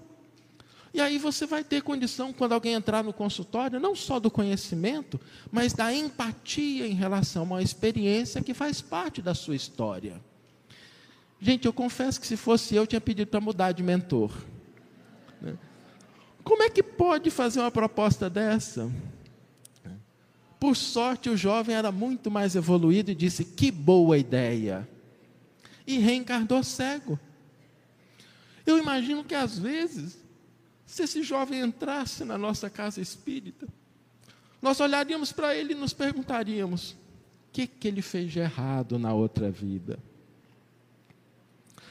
E aí você vai ter condição, quando alguém entrar no consultório, não só do conhecimento, mas da empatia em relação a uma experiência que faz parte da sua história. Gente, eu confesso que se fosse eu, tinha pedido para mudar de mentor. Como é que pode fazer uma proposta dessa? Por sorte, o jovem era muito mais evoluído e disse: Que boa ideia! E reencarnou cego. Eu imagino que às vezes se esse jovem entrasse na nossa casa espírita, nós olharíamos para ele e nos perguntaríamos: o que, que ele fez de errado na outra vida?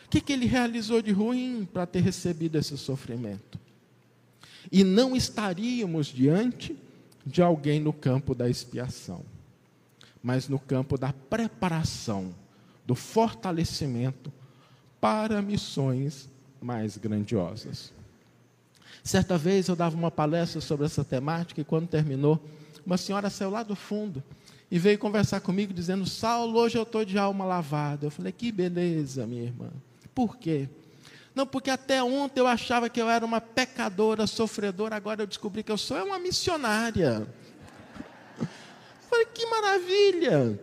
O que, que ele realizou de ruim para ter recebido esse sofrimento? E não estaríamos diante de alguém no campo da expiação, mas no campo da preparação, do fortalecimento para missões mais grandiosas. Certa vez eu dava uma palestra sobre essa temática e quando terminou, uma senhora saiu lá do fundo e veio conversar comigo dizendo: Saulo, hoje eu estou de alma lavada. Eu falei: Que beleza, minha irmã. Por quê? Não, porque até ontem eu achava que eu era uma pecadora, sofredora, agora eu descobri que eu sou uma missionária. Eu falei: Que maravilha.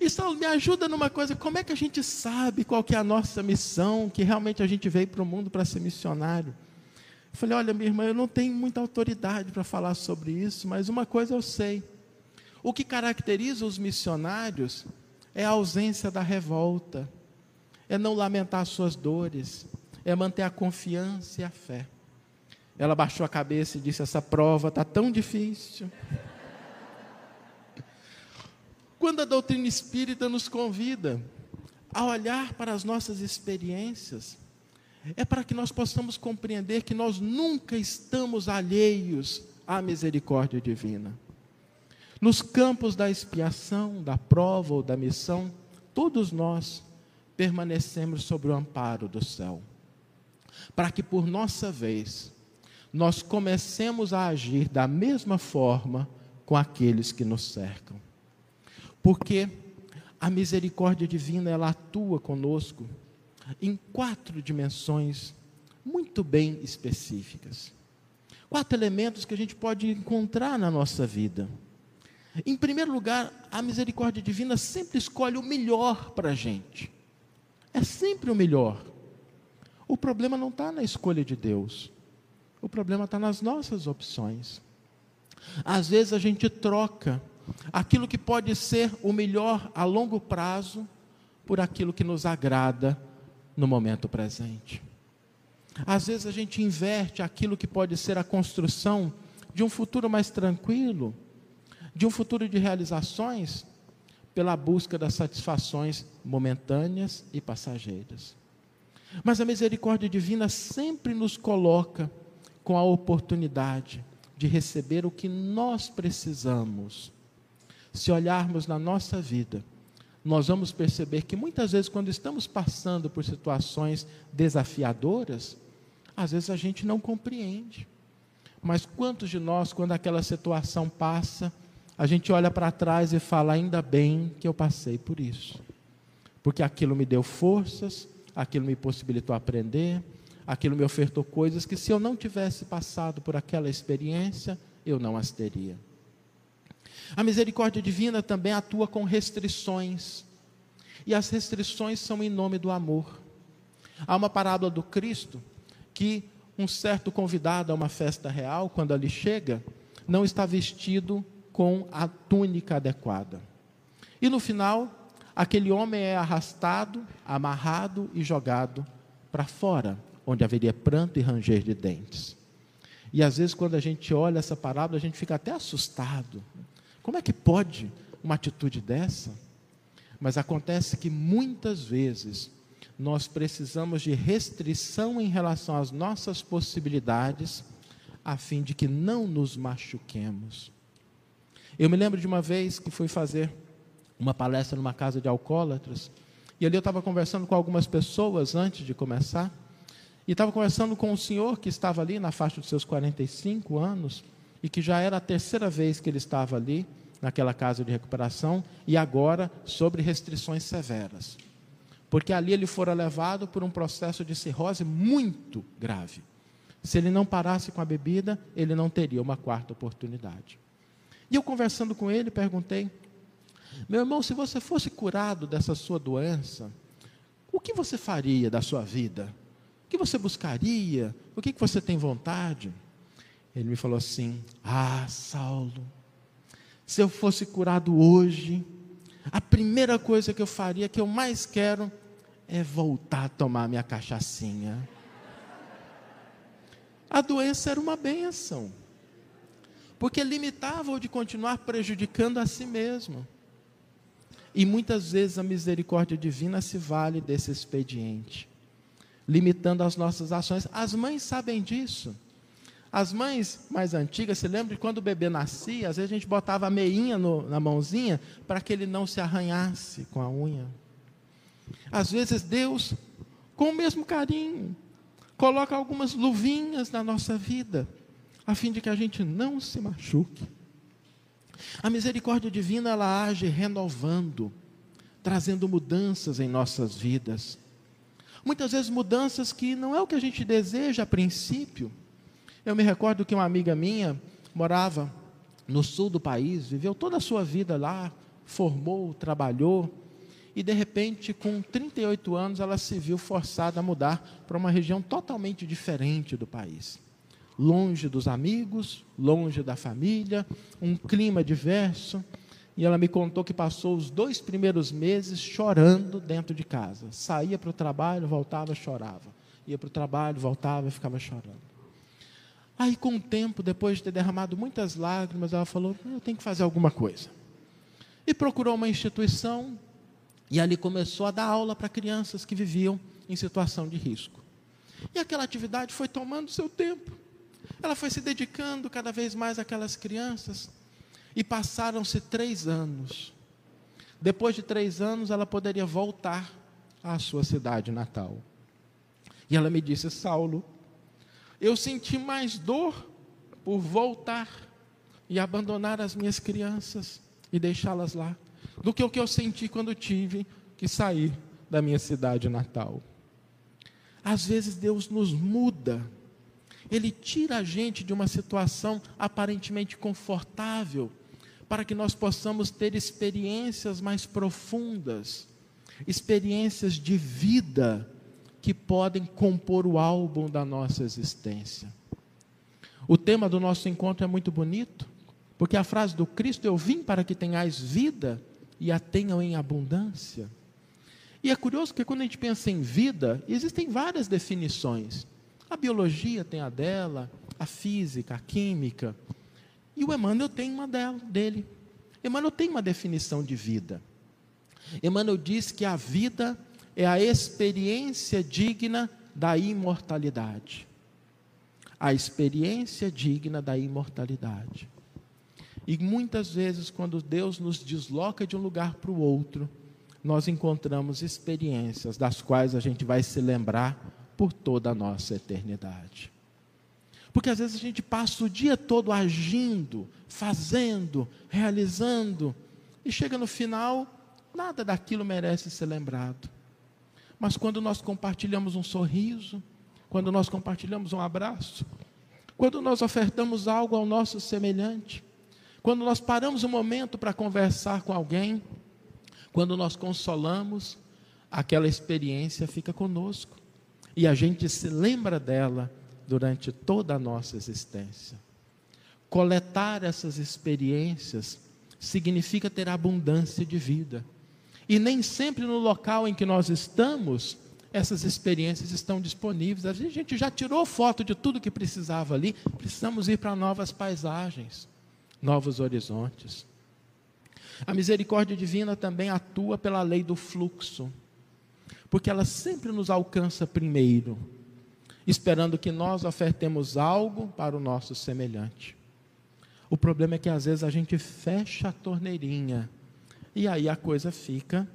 E Saulo, me ajuda numa coisa: como é que a gente sabe qual que é a nossa missão, que realmente a gente veio para o mundo para ser missionário? Eu falei: Olha, minha irmã, eu não tenho muita autoridade para falar sobre isso, mas uma coisa eu sei. O que caracteriza os missionários é a ausência da revolta, é não lamentar suas dores, é manter a confiança e a fé. Ela baixou a cabeça e disse: Essa prova está tão difícil. Quando a doutrina espírita nos convida a olhar para as nossas experiências, é para que nós possamos compreender que nós nunca estamos alheios à misericórdia divina. Nos campos da expiação, da prova ou da missão, todos nós permanecemos sobre o amparo do céu. Para que por nossa vez nós comecemos a agir da mesma forma com aqueles que nos cercam. Porque a misericórdia divina ela atua conosco em quatro dimensões muito bem específicas. Quatro elementos que a gente pode encontrar na nossa vida. Em primeiro lugar, a misericórdia divina sempre escolhe o melhor para a gente. É sempre o melhor. O problema não está na escolha de Deus. O problema está nas nossas opções. Às vezes a gente troca aquilo que pode ser o melhor a longo prazo por aquilo que nos agrada no momento presente. Às vezes a gente inverte aquilo que pode ser a construção de um futuro mais tranquilo, de um futuro de realizações, pela busca das satisfações momentâneas e passageiras. Mas a misericórdia divina sempre nos coloca com a oportunidade de receber o que nós precisamos. Se olharmos na nossa vida, nós vamos perceber que muitas vezes, quando estamos passando por situações desafiadoras, às vezes a gente não compreende. Mas quantos de nós, quando aquela situação passa, a gente olha para trás e fala: ainda bem que eu passei por isso, porque aquilo me deu forças, aquilo me possibilitou aprender, aquilo me ofertou coisas que, se eu não tivesse passado por aquela experiência, eu não as teria. A misericórdia divina também atua com restrições. E as restrições são em nome do amor. Há uma parábola do Cristo que um certo convidado a uma festa real, quando ali chega, não está vestido com a túnica adequada. E no final, aquele homem é arrastado, amarrado e jogado para fora, onde haveria pranto e ranger de dentes. E às vezes, quando a gente olha essa parábola, a gente fica até assustado. Como é que pode uma atitude dessa? Mas acontece que muitas vezes nós precisamos de restrição em relação às nossas possibilidades, a fim de que não nos machuquemos. Eu me lembro de uma vez que fui fazer uma palestra numa casa de alcoólatras, e ali eu estava conversando com algumas pessoas antes de começar, e estava conversando com um senhor que estava ali na faixa dos seus 45 anos, e que já era a terceira vez que ele estava ali, naquela casa de recuperação, e agora sobre restrições severas. Porque ali ele fora levado por um processo de cirrose muito grave. Se ele não parasse com a bebida, ele não teria uma quarta oportunidade. E eu conversando com ele, perguntei: Meu irmão, se você fosse curado dessa sua doença, o que você faria da sua vida? O que você buscaria? O que você tem vontade? Ele me falou assim: Ah, Saulo, se eu fosse curado hoje, a primeira coisa que eu faria, que eu mais quero, é voltar a tomar minha cachaçinha. A doença era uma benção porque limitava-o de continuar prejudicando a si mesmo. E muitas vezes a misericórdia divina se vale desse expediente, limitando as nossas ações. As mães sabem disso. As mães mais antigas se lembram de quando o bebê nascia, às vezes a gente botava a meinha no, na mãozinha para que ele não se arranhasse com a unha. Às vezes Deus, com o mesmo carinho, coloca algumas luvinhas na nossa vida a fim de que a gente não se machuque. A misericórdia divina ela age renovando, trazendo mudanças em nossas vidas. Muitas vezes mudanças que não é o que a gente deseja a princípio. Eu me recordo que uma amiga minha morava no sul do país, viveu toda a sua vida lá, formou, trabalhou, e de repente, com 38 anos, ela se viu forçada a mudar para uma região totalmente diferente do país longe dos amigos, longe da família, um clima diverso. E ela me contou que passou os dois primeiros meses chorando dentro de casa. Saía para o trabalho, voltava, chorava. Ia para o trabalho, voltava e ficava chorando. Aí, com o tempo, depois de ter derramado muitas lágrimas, ela falou: Eu tenho que fazer alguma coisa. E procurou uma instituição, e ali começou a dar aula para crianças que viviam em situação de risco. E aquela atividade foi tomando seu tempo. Ela foi se dedicando cada vez mais àquelas crianças. E passaram-se três anos. Depois de três anos, ela poderia voltar à sua cidade natal. E ela me disse: Saulo, eu senti mais dor por voltar e abandonar as minhas crianças e deixá-las lá, do que o que eu senti quando tive que sair da minha cidade natal. Às vezes Deus nos muda ele tira a gente de uma situação aparentemente confortável, para que nós possamos ter experiências mais profundas, experiências de vida que podem compor o álbum da nossa existência. O tema do nosso encontro é muito bonito, porque a frase do Cristo: Eu vim para que tenhais vida e a tenham em abundância. E é curioso que quando a gente pensa em vida, existem várias definições. A biologia tem a dela, a física, a química. E o Emmanuel tem uma dela, dele. Emmanuel tem uma definição de vida. Emmanuel diz que a vida é a experiência digna da imortalidade. A experiência digna da imortalidade. E muitas vezes, quando Deus nos desloca de um lugar para o outro, nós encontramos experiências das quais a gente vai se lembrar por toda a nossa eternidade. Porque às vezes a gente passa o dia todo agindo, fazendo, realizando, e chega no final, nada daquilo merece ser lembrado. Mas quando nós compartilhamos um sorriso, quando nós compartilhamos um abraço, quando nós ofertamos algo ao nosso semelhante, quando nós paramos um momento para conversar com alguém, quando nós consolamos, aquela experiência fica conosco e a gente se lembra dela durante toda a nossa existência. Coletar essas experiências significa ter abundância de vida. E nem sempre no local em que nós estamos, essas experiências estão disponíveis. A gente já tirou foto de tudo que precisava ali, precisamos ir para novas paisagens, novos horizontes. A misericórdia divina também atua pela lei do fluxo, porque ela sempre nos alcança primeiro, esperando que nós ofertemos algo para o nosso semelhante. O problema é que às vezes a gente fecha a torneirinha e aí a coisa fica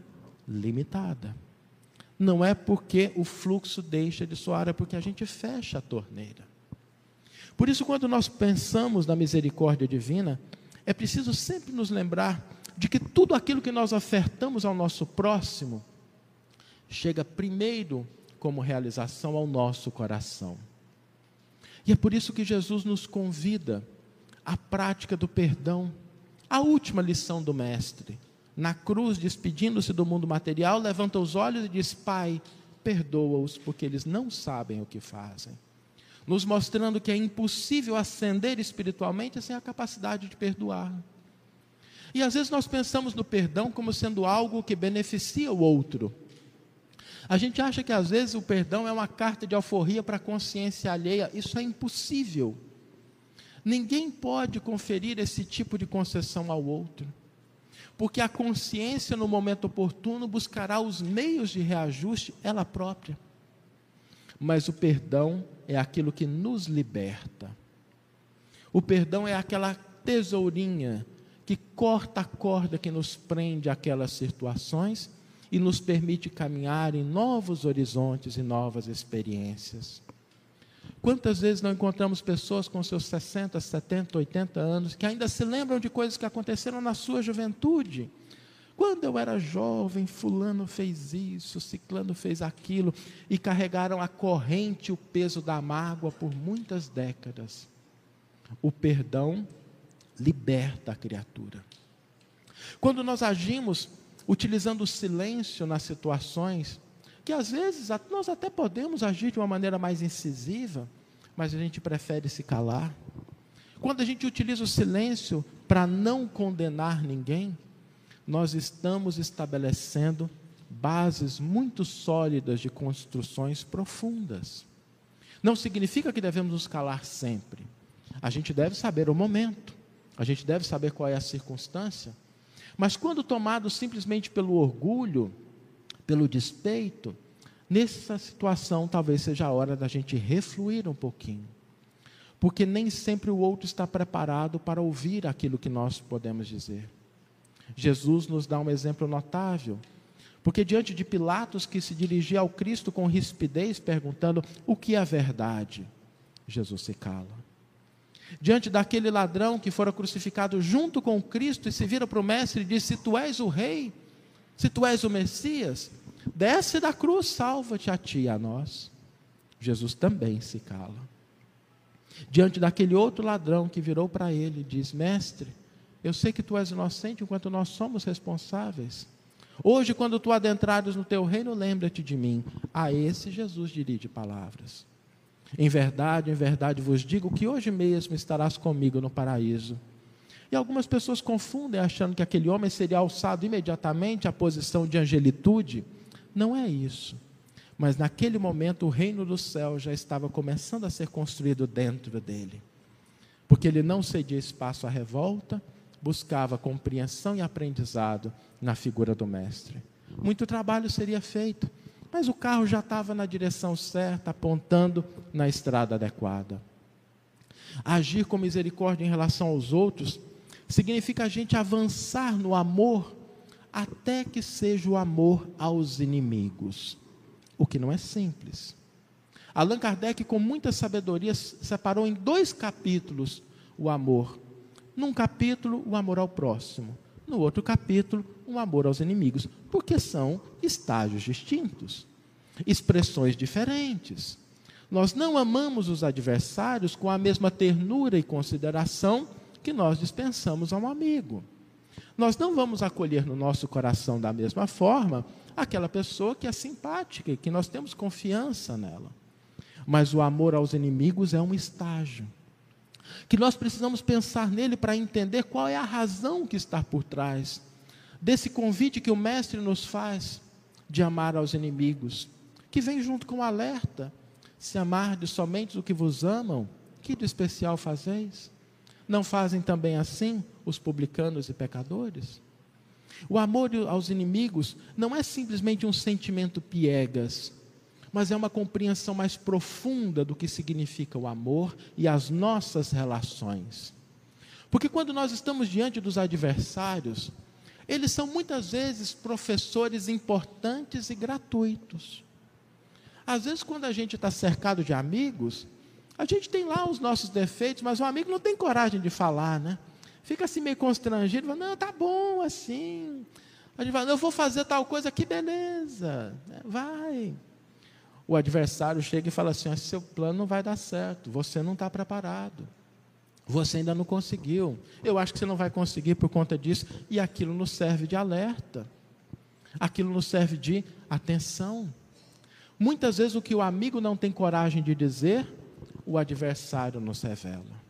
limitada. Não é porque o fluxo deixa de soar, é porque a gente fecha a torneira. Por isso, quando nós pensamos na misericórdia divina, é preciso sempre nos lembrar de que tudo aquilo que nós ofertamos ao nosso próximo chega primeiro como realização ao nosso coração. E é por isso que Jesus nos convida à prática do perdão, a última lição do Mestre. Na cruz, despedindo-se do mundo material, levanta os olhos e diz: Pai, perdoa-os, porque eles não sabem o que fazem. Nos mostrando que é impossível ascender espiritualmente sem a capacidade de perdoar. E às vezes nós pensamos no perdão como sendo algo que beneficia o outro. A gente acha que às vezes o perdão é uma carta de alforria para a consciência alheia. Isso é impossível. Ninguém pode conferir esse tipo de concessão ao outro. Porque a consciência, no momento oportuno, buscará os meios de reajuste ela própria. Mas o perdão é aquilo que nos liberta. O perdão é aquela tesourinha que corta a corda que nos prende àquelas situações e nos permite caminhar em novos horizontes e novas experiências. Quantas vezes não encontramos pessoas com seus 60, 70, 80 anos que ainda se lembram de coisas que aconteceram na sua juventude? Quando eu era jovem, Fulano fez isso, Ciclano fez aquilo, e carregaram a corrente, o peso da mágoa por muitas décadas. O perdão liberta a criatura. Quando nós agimos utilizando o silêncio nas situações, que às vezes nós até podemos agir de uma maneira mais incisiva, mas a gente prefere se calar. Quando a gente utiliza o silêncio para não condenar ninguém, nós estamos estabelecendo bases muito sólidas de construções profundas. Não significa que devemos nos calar sempre. A gente deve saber o momento. A gente deve saber qual é a circunstância, mas quando tomado simplesmente pelo orgulho, pelo despeito, nessa situação talvez seja a hora da gente refluir um pouquinho. Porque nem sempre o outro está preparado para ouvir aquilo que nós podemos dizer. Jesus nos dá um exemplo notável. Porque diante de Pilatos, que se dirigia ao Cristo com rispidez, perguntando o que é verdade, Jesus se cala diante daquele ladrão que fora crucificado junto com Cristo e se vira para o mestre e diz: Se tu és o rei, se tu és o Messias, desce da cruz, salva-te a ti e a nós. Jesus também se cala. Diante daquele outro ladrão que virou para ele e diz: Mestre, eu sei que tu és inocente enquanto nós somos responsáveis. Hoje, quando tu adentrares no teu reino, lembra-te de mim. A esse Jesus dirige palavras. Em verdade, em verdade vos digo que hoje mesmo estarás comigo no paraíso. E algumas pessoas confundem achando que aquele homem seria alçado imediatamente à posição de angelitude. Não é isso. Mas naquele momento o reino do céu já estava começando a ser construído dentro dele. Porque ele não cedia espaço à revolta, buscava compreensão e aprendizado na figura do Mestre. Muito trabalho seria feito, mas o carro já estava na direção certa, apontando na estrada adequada. Agir com misericórdia em relação aos outros significa a gente avançar no amor até que seja o amor aos inimigos, o que não é simples. Allan Kardec, com muita sabedoria, separou em dois capítulos o amor. Num capítulo, o amor ao próximo. No outro capítulo, o amor aos inimigos, porque são estágios distintos, expressões diferentes. Nós não amamos os adversários com a mesma ternura e consideração que nós dispensamos a um amigo. Nós não vamos acolher no nosso coração da mesma forma aquela pessoa que é simpática e que nós temos confiança nela. Mas o amor aos inimigos é um estágio que nós precisamos pensar nele para entender qual é a razão que está por trás desse convite que o Mestre nos faz de amar aos inimigos, que vem junto com o alerta: se amardes somente o que vos amam, que de especial fazeis? Não fazem também assim os publicanos e pecadores? O amor aos inimigos não é simplesmente um sentimento piegas, mas é uma compreensão mais profunda do que significa o amor e as nossas relações. Porque quando nós estamos diante dos adversários, eles são muitas vezes professores importantes e gratuitos. Às vezes, quando a gente está cercado de amigos, a gente tem lá os nossos defeitos, mas o amigo não tem coragem de falar, né? Fica assim meio constrangido, fala, não, tá bom assim. A gente fala, eu vou fazer tal coisa, que beleza, vai. O adversário chega e fala assim: seu plano não vai dar certo, você não está preparado. Você ainda não conseguiu. Eu acho que você não vai conseguir por conta disso. E aquilo nos serve de alerta. Aquilo nos serve de atenção. Muitas vezes o que o amigo não tem coragem de dizer, o adversário nos revela.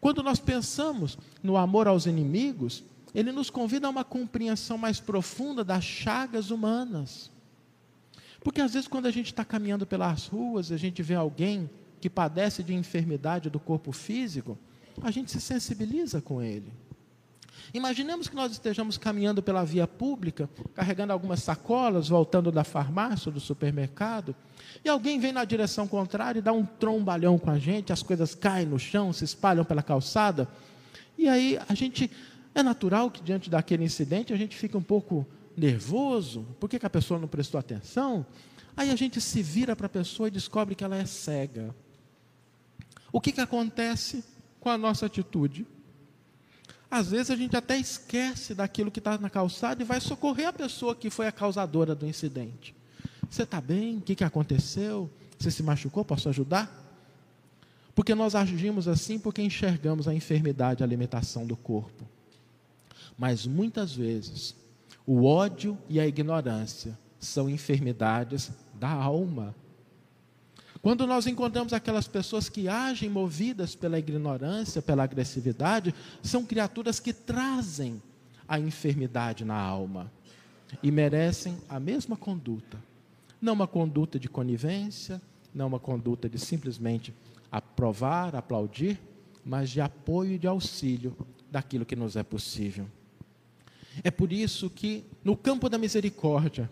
Quando nós pensamos no amor aos inimigos, ele nos convida a uma compreensão mais profunda das chagas humanas. Porque às vezes, quando a gente está caminhando pelas ruas, a gente vê alguém que padece de enfermidade do corpo físico, a gente se sensibiliza com ele. Imaginemos que nós estejamos caminhando pela via pública, carregando algumas sacolas, voltando da farmácia ou do supermercado, e alguém vem na direção contrária e dá um trombalhão com a gente, as coisas caem no chão, se espalham pela calçada, e aí a gente, é natural que diante daquele incidente a gente fica um pouco nervoso, por que, que a pessoa não prestou atenção? Aí a gente se vira para a pessoa e descobre que ela é cega. O que, que acontece com a nossa atitude? Às vezes a gente até esquece daquilo que está na calçada e vai socorrer a pessoa que foi a causadora do incidente. Você está bem? O que, que aconteceu? Você se machucou? Posso ajudar? Porque nós agimos assim porque enxergamos a enfermidade, a limitação do corpo. Mas muitas vezes, o ódio e a ignorância são enfermidades da alma. Quando nós encontramos aquelas pessoas que agem movidas pela ignorância, pela agressividade, são criaturas que trazem a enfermidade na alma e merecem a mesma conduta. Não uma conduta de conivência, não uma conduta de simplesmente aprovar, aplaudir, mas de apoio e de auxílio daquilo que nos é possível. É por isso que, no campo da misericórdia,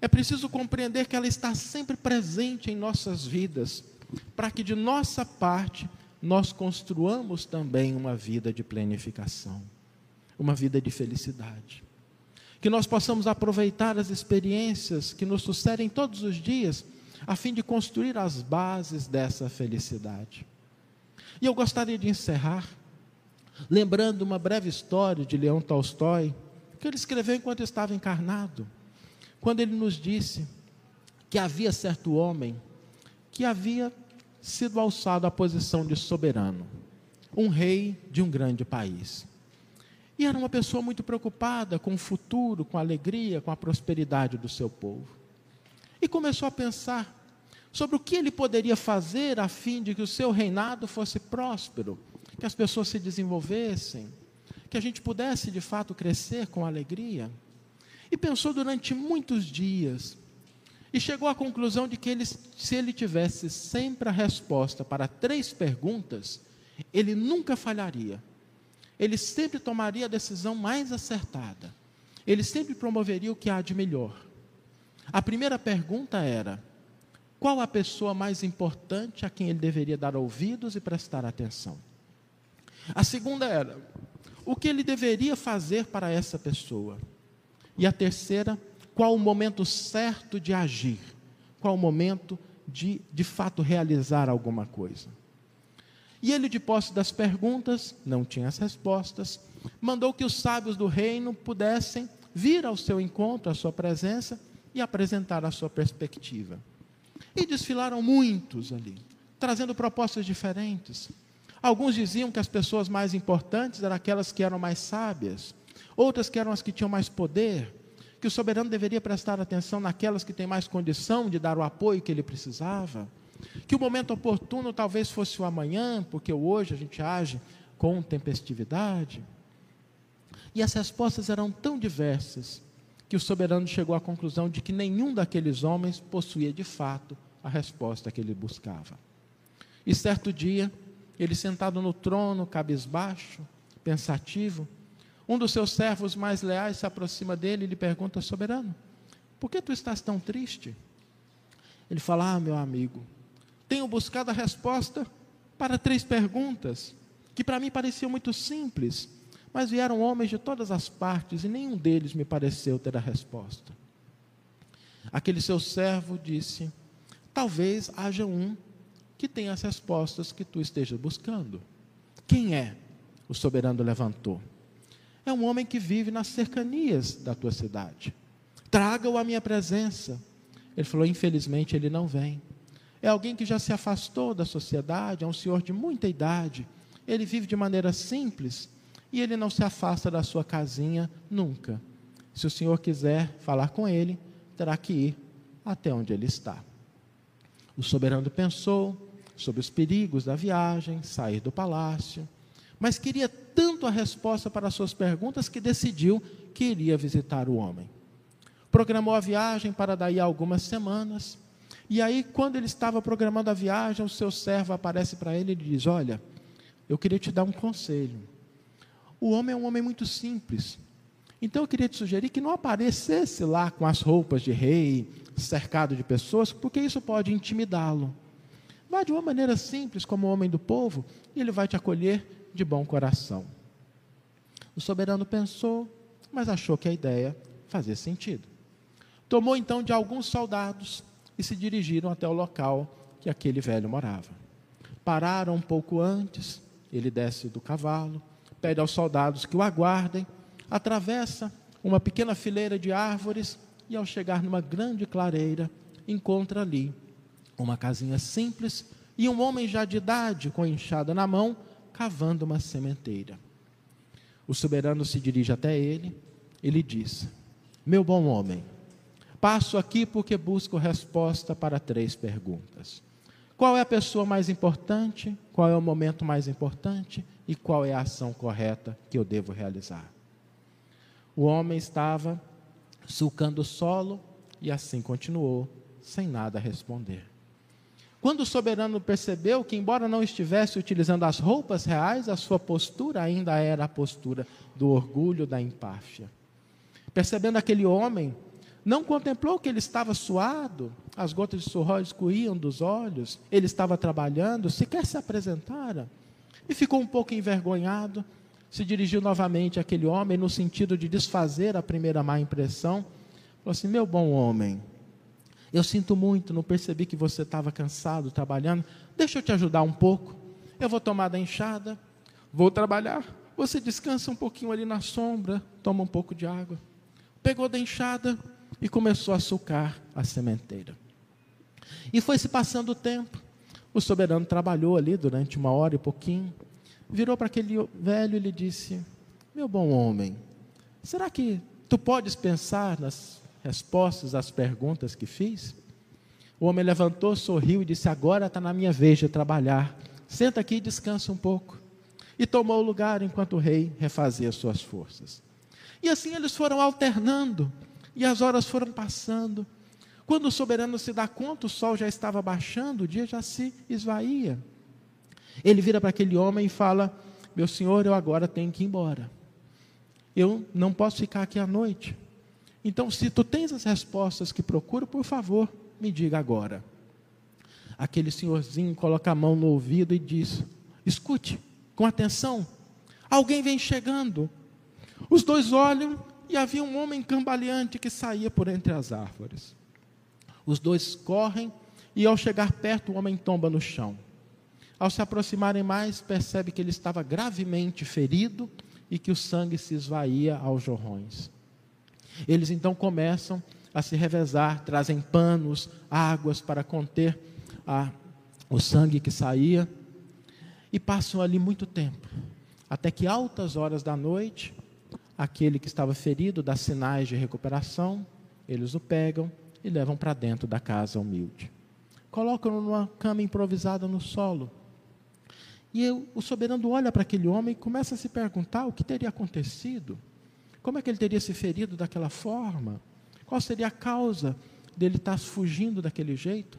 é preciso compreender que ela está sempre presente em nossas vidas, para que de nossa parte nós construamos também uma vida de planificação, uma vida de felicidade. Que nós possamos aproveitar as experiências que nos sucedem todos os dias, a fim de construir as bases dessa felicidade. E eu gostaria de encerrar lembrando uma breve história de Leão Tolstói, que ele escreveu enquanto estava encarnado quando ele nos disse que havia certo homem que havia sido alçado à posição de soberano, um rei de um grande país. E era uma pessoa muito preocupada com o futuro, com a alegria, com a prosperidade do seu povo. E começou a pensar sobre o que ele poderia fazer a fim de que o seu reinado fosse próspero, que as pessoas se desenvolvessem, que a gente pudesse de fato crescer com alegria. E pensou durante muitos dias. E chegou à conclusão de que ele, se ele tivesse sempre a resposta para três perguntas, ele nunca falharia. Ele sempre tomaria a decisão mais acertada. Ele sempre promoveria o que há de melhor. A primeira pergunta era: qual a pessoa mais importante a quem ele deveria dar ouvidos e prestar atenção? A segunda era: o que ele deveria fazer para essa pessoa? E a terceira, qual o momento certo de agir? Qual o momento de, de fato, realizar alguma coisa? E ele, de posse das perguntas, não tinha as respostas, mandou que os sábios do reino pudessem vir ao seu encontro, à sua presença, e apresentar a sua perspectiva. E desfilaram muitos ali, trazendo propostas diferentes. Alguns diziam que as pessoas mais importantes eram aquelas que eram mais sábias, outras que eram as que tinham mais poder, que o soberano deveria prestar atenção naquelas que têm mais condição de dar o apoio que ele precisava, que o momento oportuno talvez fosse o amanhã, porque hoje a gente age com tempestividade. E as respostas eram tão diversas que o soberano chegou à conclusão de que nenhum daqueles homens possuía de fato a resposta que ele buscava. E certo dia, ele sentado no trono, cabisbaixo, pensativo, Um dos seus servos mais leais se aproxima dele e lhe pergunta: Soberano, por que tu estás tão triste? Ele fala: Ah, meu amigo, tenho buscado a resposta para três perguntas que para mim pareciam muito simples, mas vieram homens de todas as partes e nenhum deles me pareceu ter a resposta. Aquele seu servo disse: Talvez haja um que tenha as respostas que tu estejas buscando. Quem é? O soberano levantou. É um homem que vive nas cercanias da tua cidade. Traga-o à minha presença. Ele falou: Infelizmente ele não vem. É alguém que já se afastou da sociedade, é um senhor de muita idade. Ele vive de maneira simples e ele não se afasta da sua casinha nunca. Se o senhor quiser falar com ele, terá que ir até onde ele está. O soberano pensou sobre os perigos da viagem, sair do palácio, mas queria tanto a resposta para as suas perguntas que decidiu que iria visitar o homem. Programou a viagem para daí algumas semanas, e aí, quando ele estava programando a viagem, o seu servo aparece para ele e diz: Olha, eu queria te dar um conselho. O homem é um homem muito simples. Então eu queria te sugerir que não aparecesse lá com as roupas de rei, cercado de pessoas, porque isso pode intimidá-lo. Vá de uma maneira simples, como homem do povo, e ele vai te acolher de bom coração. O soberano pensou, mas achou que a ideia fazia sentido. Tomou então de alguns soldados e se dirigiram até o local que aquele velho morava. Pararam um pouco antes, ele desce do cavalo, pede aos soldados que o aguardem, atravessa uma pequena fileira de árvores e, ao chegar numa grande clareira, encontra ali uma casinha simples e um homem já de idade, com enxada na mão, cavando uma sementeira. O soberano se dirige até ele e lhe diz: Meu bom homem, passo aqui porque busco resposta para três perguntas. Qual é a pessoa mais importante? Qual é o momento mais importante? E qual é a ação correta que eu devo realizar? O homem estava sulcando o solo e assim continuou, sem nada responder. Quando o soberano percebeu que, embora não estivesse utilizando as roupas reais, a sua postura ainda era a postura do orgulho, da empáfia. Percebendo aquele homem não contemplou que ele estava suado, as gotas de suor escorriam dos olhos, ele estava trabalhando, sequer se apresentara. E ficou um pouco envergonhado, se dirigiu novamente àquele homem no sentido de desfazer a primeira má impressão. Falou assim: Meu bom homem, eu sinto muito, não percebi que você estava cansado trabalhando. Deixa eu te ajudar um pouco. Eu vou tomar da enxada, vou trabalhar. Você descansa um pouquinho ali na sombra, toma um pouco de água. Pegou da enxada, e começou a sucar a sementeira. E foi se passando o tempo. O soberano trabalhou ali durante uma hora e pouquinho. Virou para aquele velho e lhe disse: Meu bom homem, será que tu podes pensar nas respostas às perguntas que fiz? O homem levantou, sorriu e disse: Agora está na minha vez de trabalhar. Senta aqui e descansa um pouco. E tomou o lugar enquanto o rei refazia suas forças. E assim eles foram alternando e as horas foram passando. Quando o soberano se dá conta, o sol já estava baixando, o dia já se esvaía. Ele vira para aquele homem e fala: Meu senhor, eu agora tenho que ir embora. Eu não posso ficar aqui à noite. Então, se tu tens as respostas que procuro, por favor, me diga agora. Aquele senhorzinho coloca a mão no ouvido e diz: Escute, com atenção. Alguém vem chegando. Os dois olham e havia um homem cambaleante que saía por entre as árvores. Os dois correm e, ao chegar perto, o homem tomba no chão. Ao se aproximarem mais, percebe que ele estava gravemente ferido e que o sangue se esvaía aos jorrões. Eles então começam a se revezar, trazem panos, águas para conter a, o sangue que saía e passam ali muito tempo, até que altas horas da noite aquele que estava ferido dá sinais de recuperação, eles o pegam e levam para dentro da casa humilde. Colocam-no numa cama improvisada no solo. E eu, o soberano olha para aquele homem e começa a se perguntar o que teria acontecido. Como é que ele teria se ferido daquela forma? Qual seria a causa dele estar fugindo daquele jeito?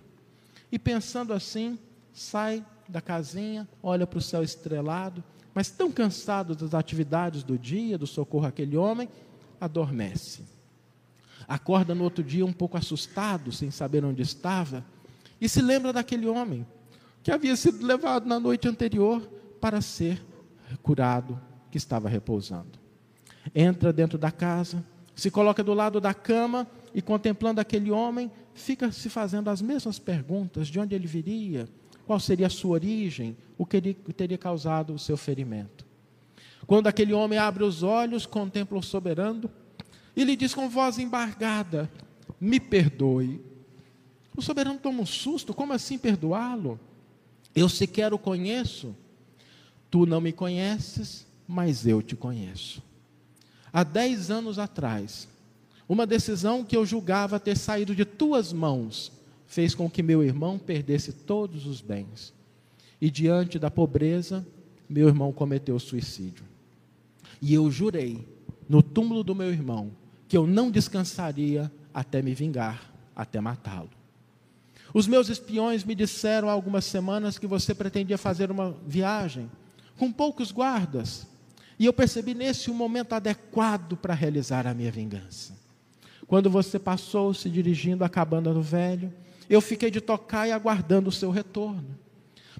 E pensando assim, sai da casinha, olha para o céu estrelado, mas tão cansado das atividades do dia, do socorro àquele homem, adormece. Acorda no outro dia um pouco assustado, sem saber onde estava, e se lembra daquele homem que havia sido levado na noite anterior para ser curado, que estava repousando. Entra dentro da casa, se coloca do lado da cama e contemplando aquele homem, fica se fazendo as mesmas perguntas: de onde ele viria, qual seria a sua origem, o que teria causado o seu ferimento. Quando aquele homem abre os olhos, contempla o soberano e lhe diz com voz embargada: Me perdoe. O soberano toma um susto: como assim perdoá-lo? Eu sequer o conheço. Tu não me conheces, mas eu te conheço. Há dez anos atrás, uma decisão que eu julgava ter saído de tuas mãos fez com que meu irmão perdesse todos os bens. E diante da pobreza, meu irmão cometeu suicídio. E eu jurei, no túmulo do meu irmão, que eu não descansaria até me vingar, até matá-lo. Os meus espiões me disseram há algumas semanas que você pretendia fazer uma viagem com poucos guardas. E eu percebi nesse um momento adequado para realizar a minha vingança. Quando você passou se dirigindo à cabana do velho, eu fiquei de tocar e aguardando o seu retorno.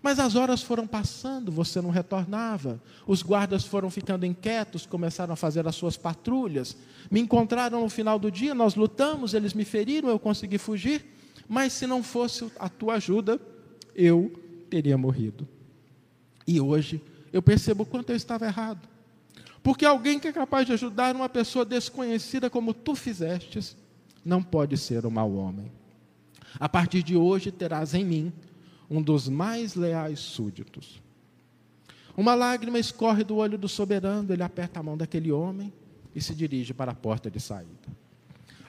Mas as horas foram passando, você não retornava. Os guardas foram ficando inquietos, começaram a fazer as suas patrulhas. Me encontraram no final do dia, nós lutamos, eles me feriram, eu consegui fugir. Mas se não fosse a tua ajuda, eu teria morrido. E hoje eu percebo o quanto eu estava errado. Porque alguém que é capaz de ajudar uma pessoa desconhecida como tu fizestes, não pode ser um mau homem. A partir de hoje terás em mim um dos mais leais súditos. Uma lágrima escorre do olho do soberano, ele aperta a mão daquele homem e se dirige para a porta de saída.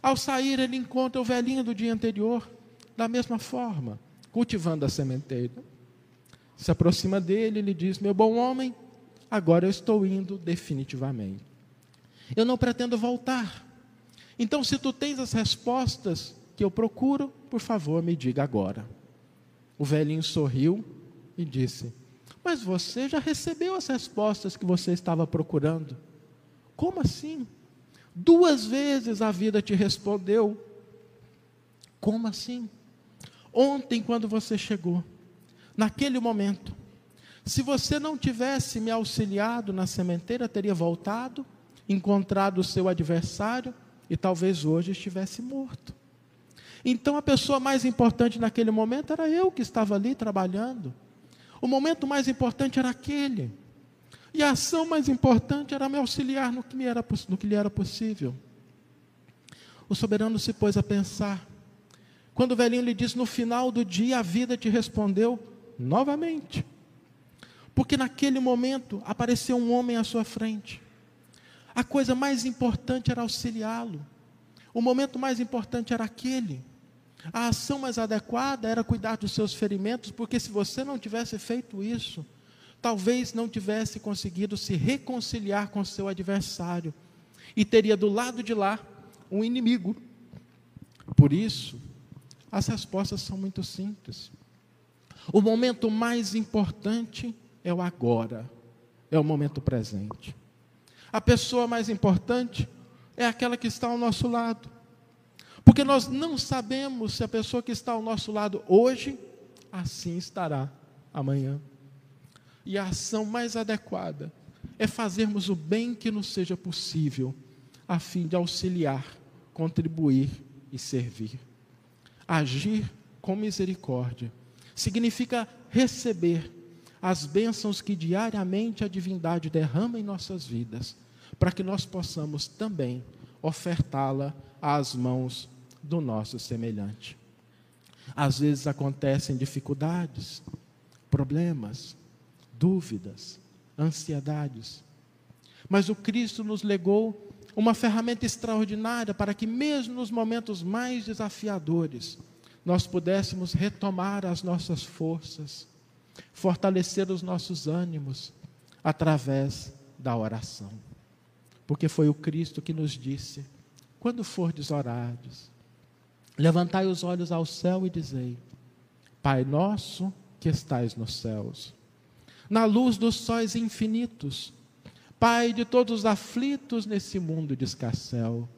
Ao sair, ele encontra o velhinho do dia anterior, da mesma forma, cultivando a sementeira. Se aproxima dele e lhe diz: Meu bom homem, agora eu estou indo definitivamente. Eu não pretendo voltar. Então, se tu tens as respostas que eu procuro, por favor, me diga agora. O velhinho sorriu e disse: Mas você já recebeu as respostas que você estava procurando. Como assim? Duas vezes a vida te respondeu. Como assim? Ontem, quando você chegou, naquele momento, se você não tivesse me auxiliado na sementeira, teria voltado, encontrado o seu adversário e talvez hoje estivesse morto. Então a pessoa mais importante naquele momento era eu que estava ali trabalhando. O momento mais importante era aquele. E a ação mais importante era me auxiliar no que, me era, no que lhe era possível. O soberano se pôs a pensar. Quando o velhinho lhe disse: No final do dia a vida te respondeu novamente. Porque naquele momento apareceu um homem à sua frente. A coisa mais importante era auxiliá-lo. O momento mais importante era aquele. A ação mais adequada era cuidar dos seus ferimentos, porque se você não tivesse feito isso, talvez não tivesse conseguido se reconciliar com seu adversário e teria do lado de lá um inimigo. Por isso, as respostas são muito simples. O momento mais importante é o agora, é o momento presente. A pessoa mais importante é aquela que está ao nosso lado. Porque nós não sabemos se a pessoa que está ao nosso lado hoje, assim estará amanhã. E a ação mais adequada é fazermos o bem que nos seja possível, a fim de auxiliar, contribuir e servir. Agir com misericórdia significa receber as bênçãos que diariamente a divindade derrama em nossas vidas, para que nós possamos também ofertá-la às mãos do nosso semelhante. Às vezes acontecem dificuldades, problemas, dúvidas, ansiedades. Mas o Cristo nos legou uma ferramenta extraordinária para que, mesmo nos momentos mais desafiadores, nós pudéssemos retomar as nossas forças, fortalecer os nossos ânimos através da oração. Porque foi o Cristo que nos disse: quando fordes orados, levantai os olhos ao céu e dizei: Pai nosso que estais nos céus, na luz dos sóis infinitos. Pai de todos os aflitos nesse mundo de escarcel.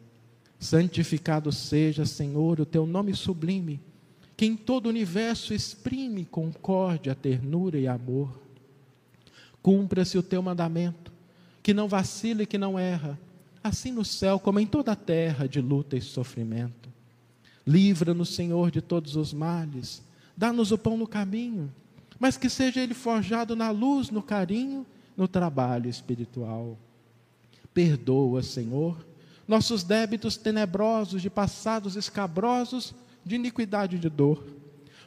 Santificado seja, Senhor, o teu nome sublime, que em todo o universo exprime concórdia, ternura e amor. Cumpra-se o teu mandamento, que não vacila e que não erra, assim no céu como em toda a terra de luta e sofrimento. Livra-nos, Senhor, de todos os males, dá-nos o pão no caminho, mas que seja ele forjado na luz, no carinho, no trabalho espiritual. Perdoa, Senhor, nossos débitos tenebrosos de passados escabrosos de iniquidade e de dor.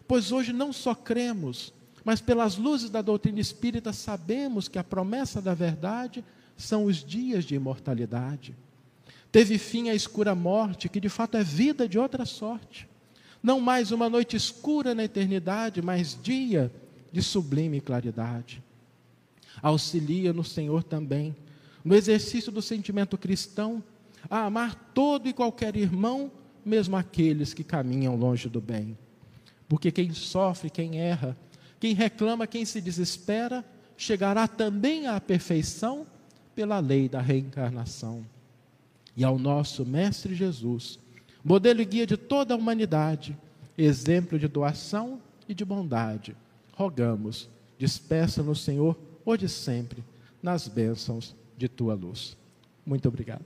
Pois hoje não só cremos, mas pelas luzes da doutrina espírita sabemos que a promessa da verdade são os dias de imortalidade. Teve fim a escura morte, que de fato é vida de outra sorte. Não mais uma noite escura na eternidade, mas dia de sublime claridade. Auxilia no Senhor também, no exercício do sentimento cristão, a amar todo e qualquer irmão, mesmo aqueles que caminham longe do bem. Porque quem sofre, quem erra, quem reclama, quem se desespera, chegará também à perfeição pela lei da reencarnação. E ao nosso Mestre Jesus, modelo e guia de toda a humanidade, exemplo de doação e de bondade, rogamos, despeça-nos, Senhor, hoje e sempre, nas bênçãos de tua luz. Muito obrigado.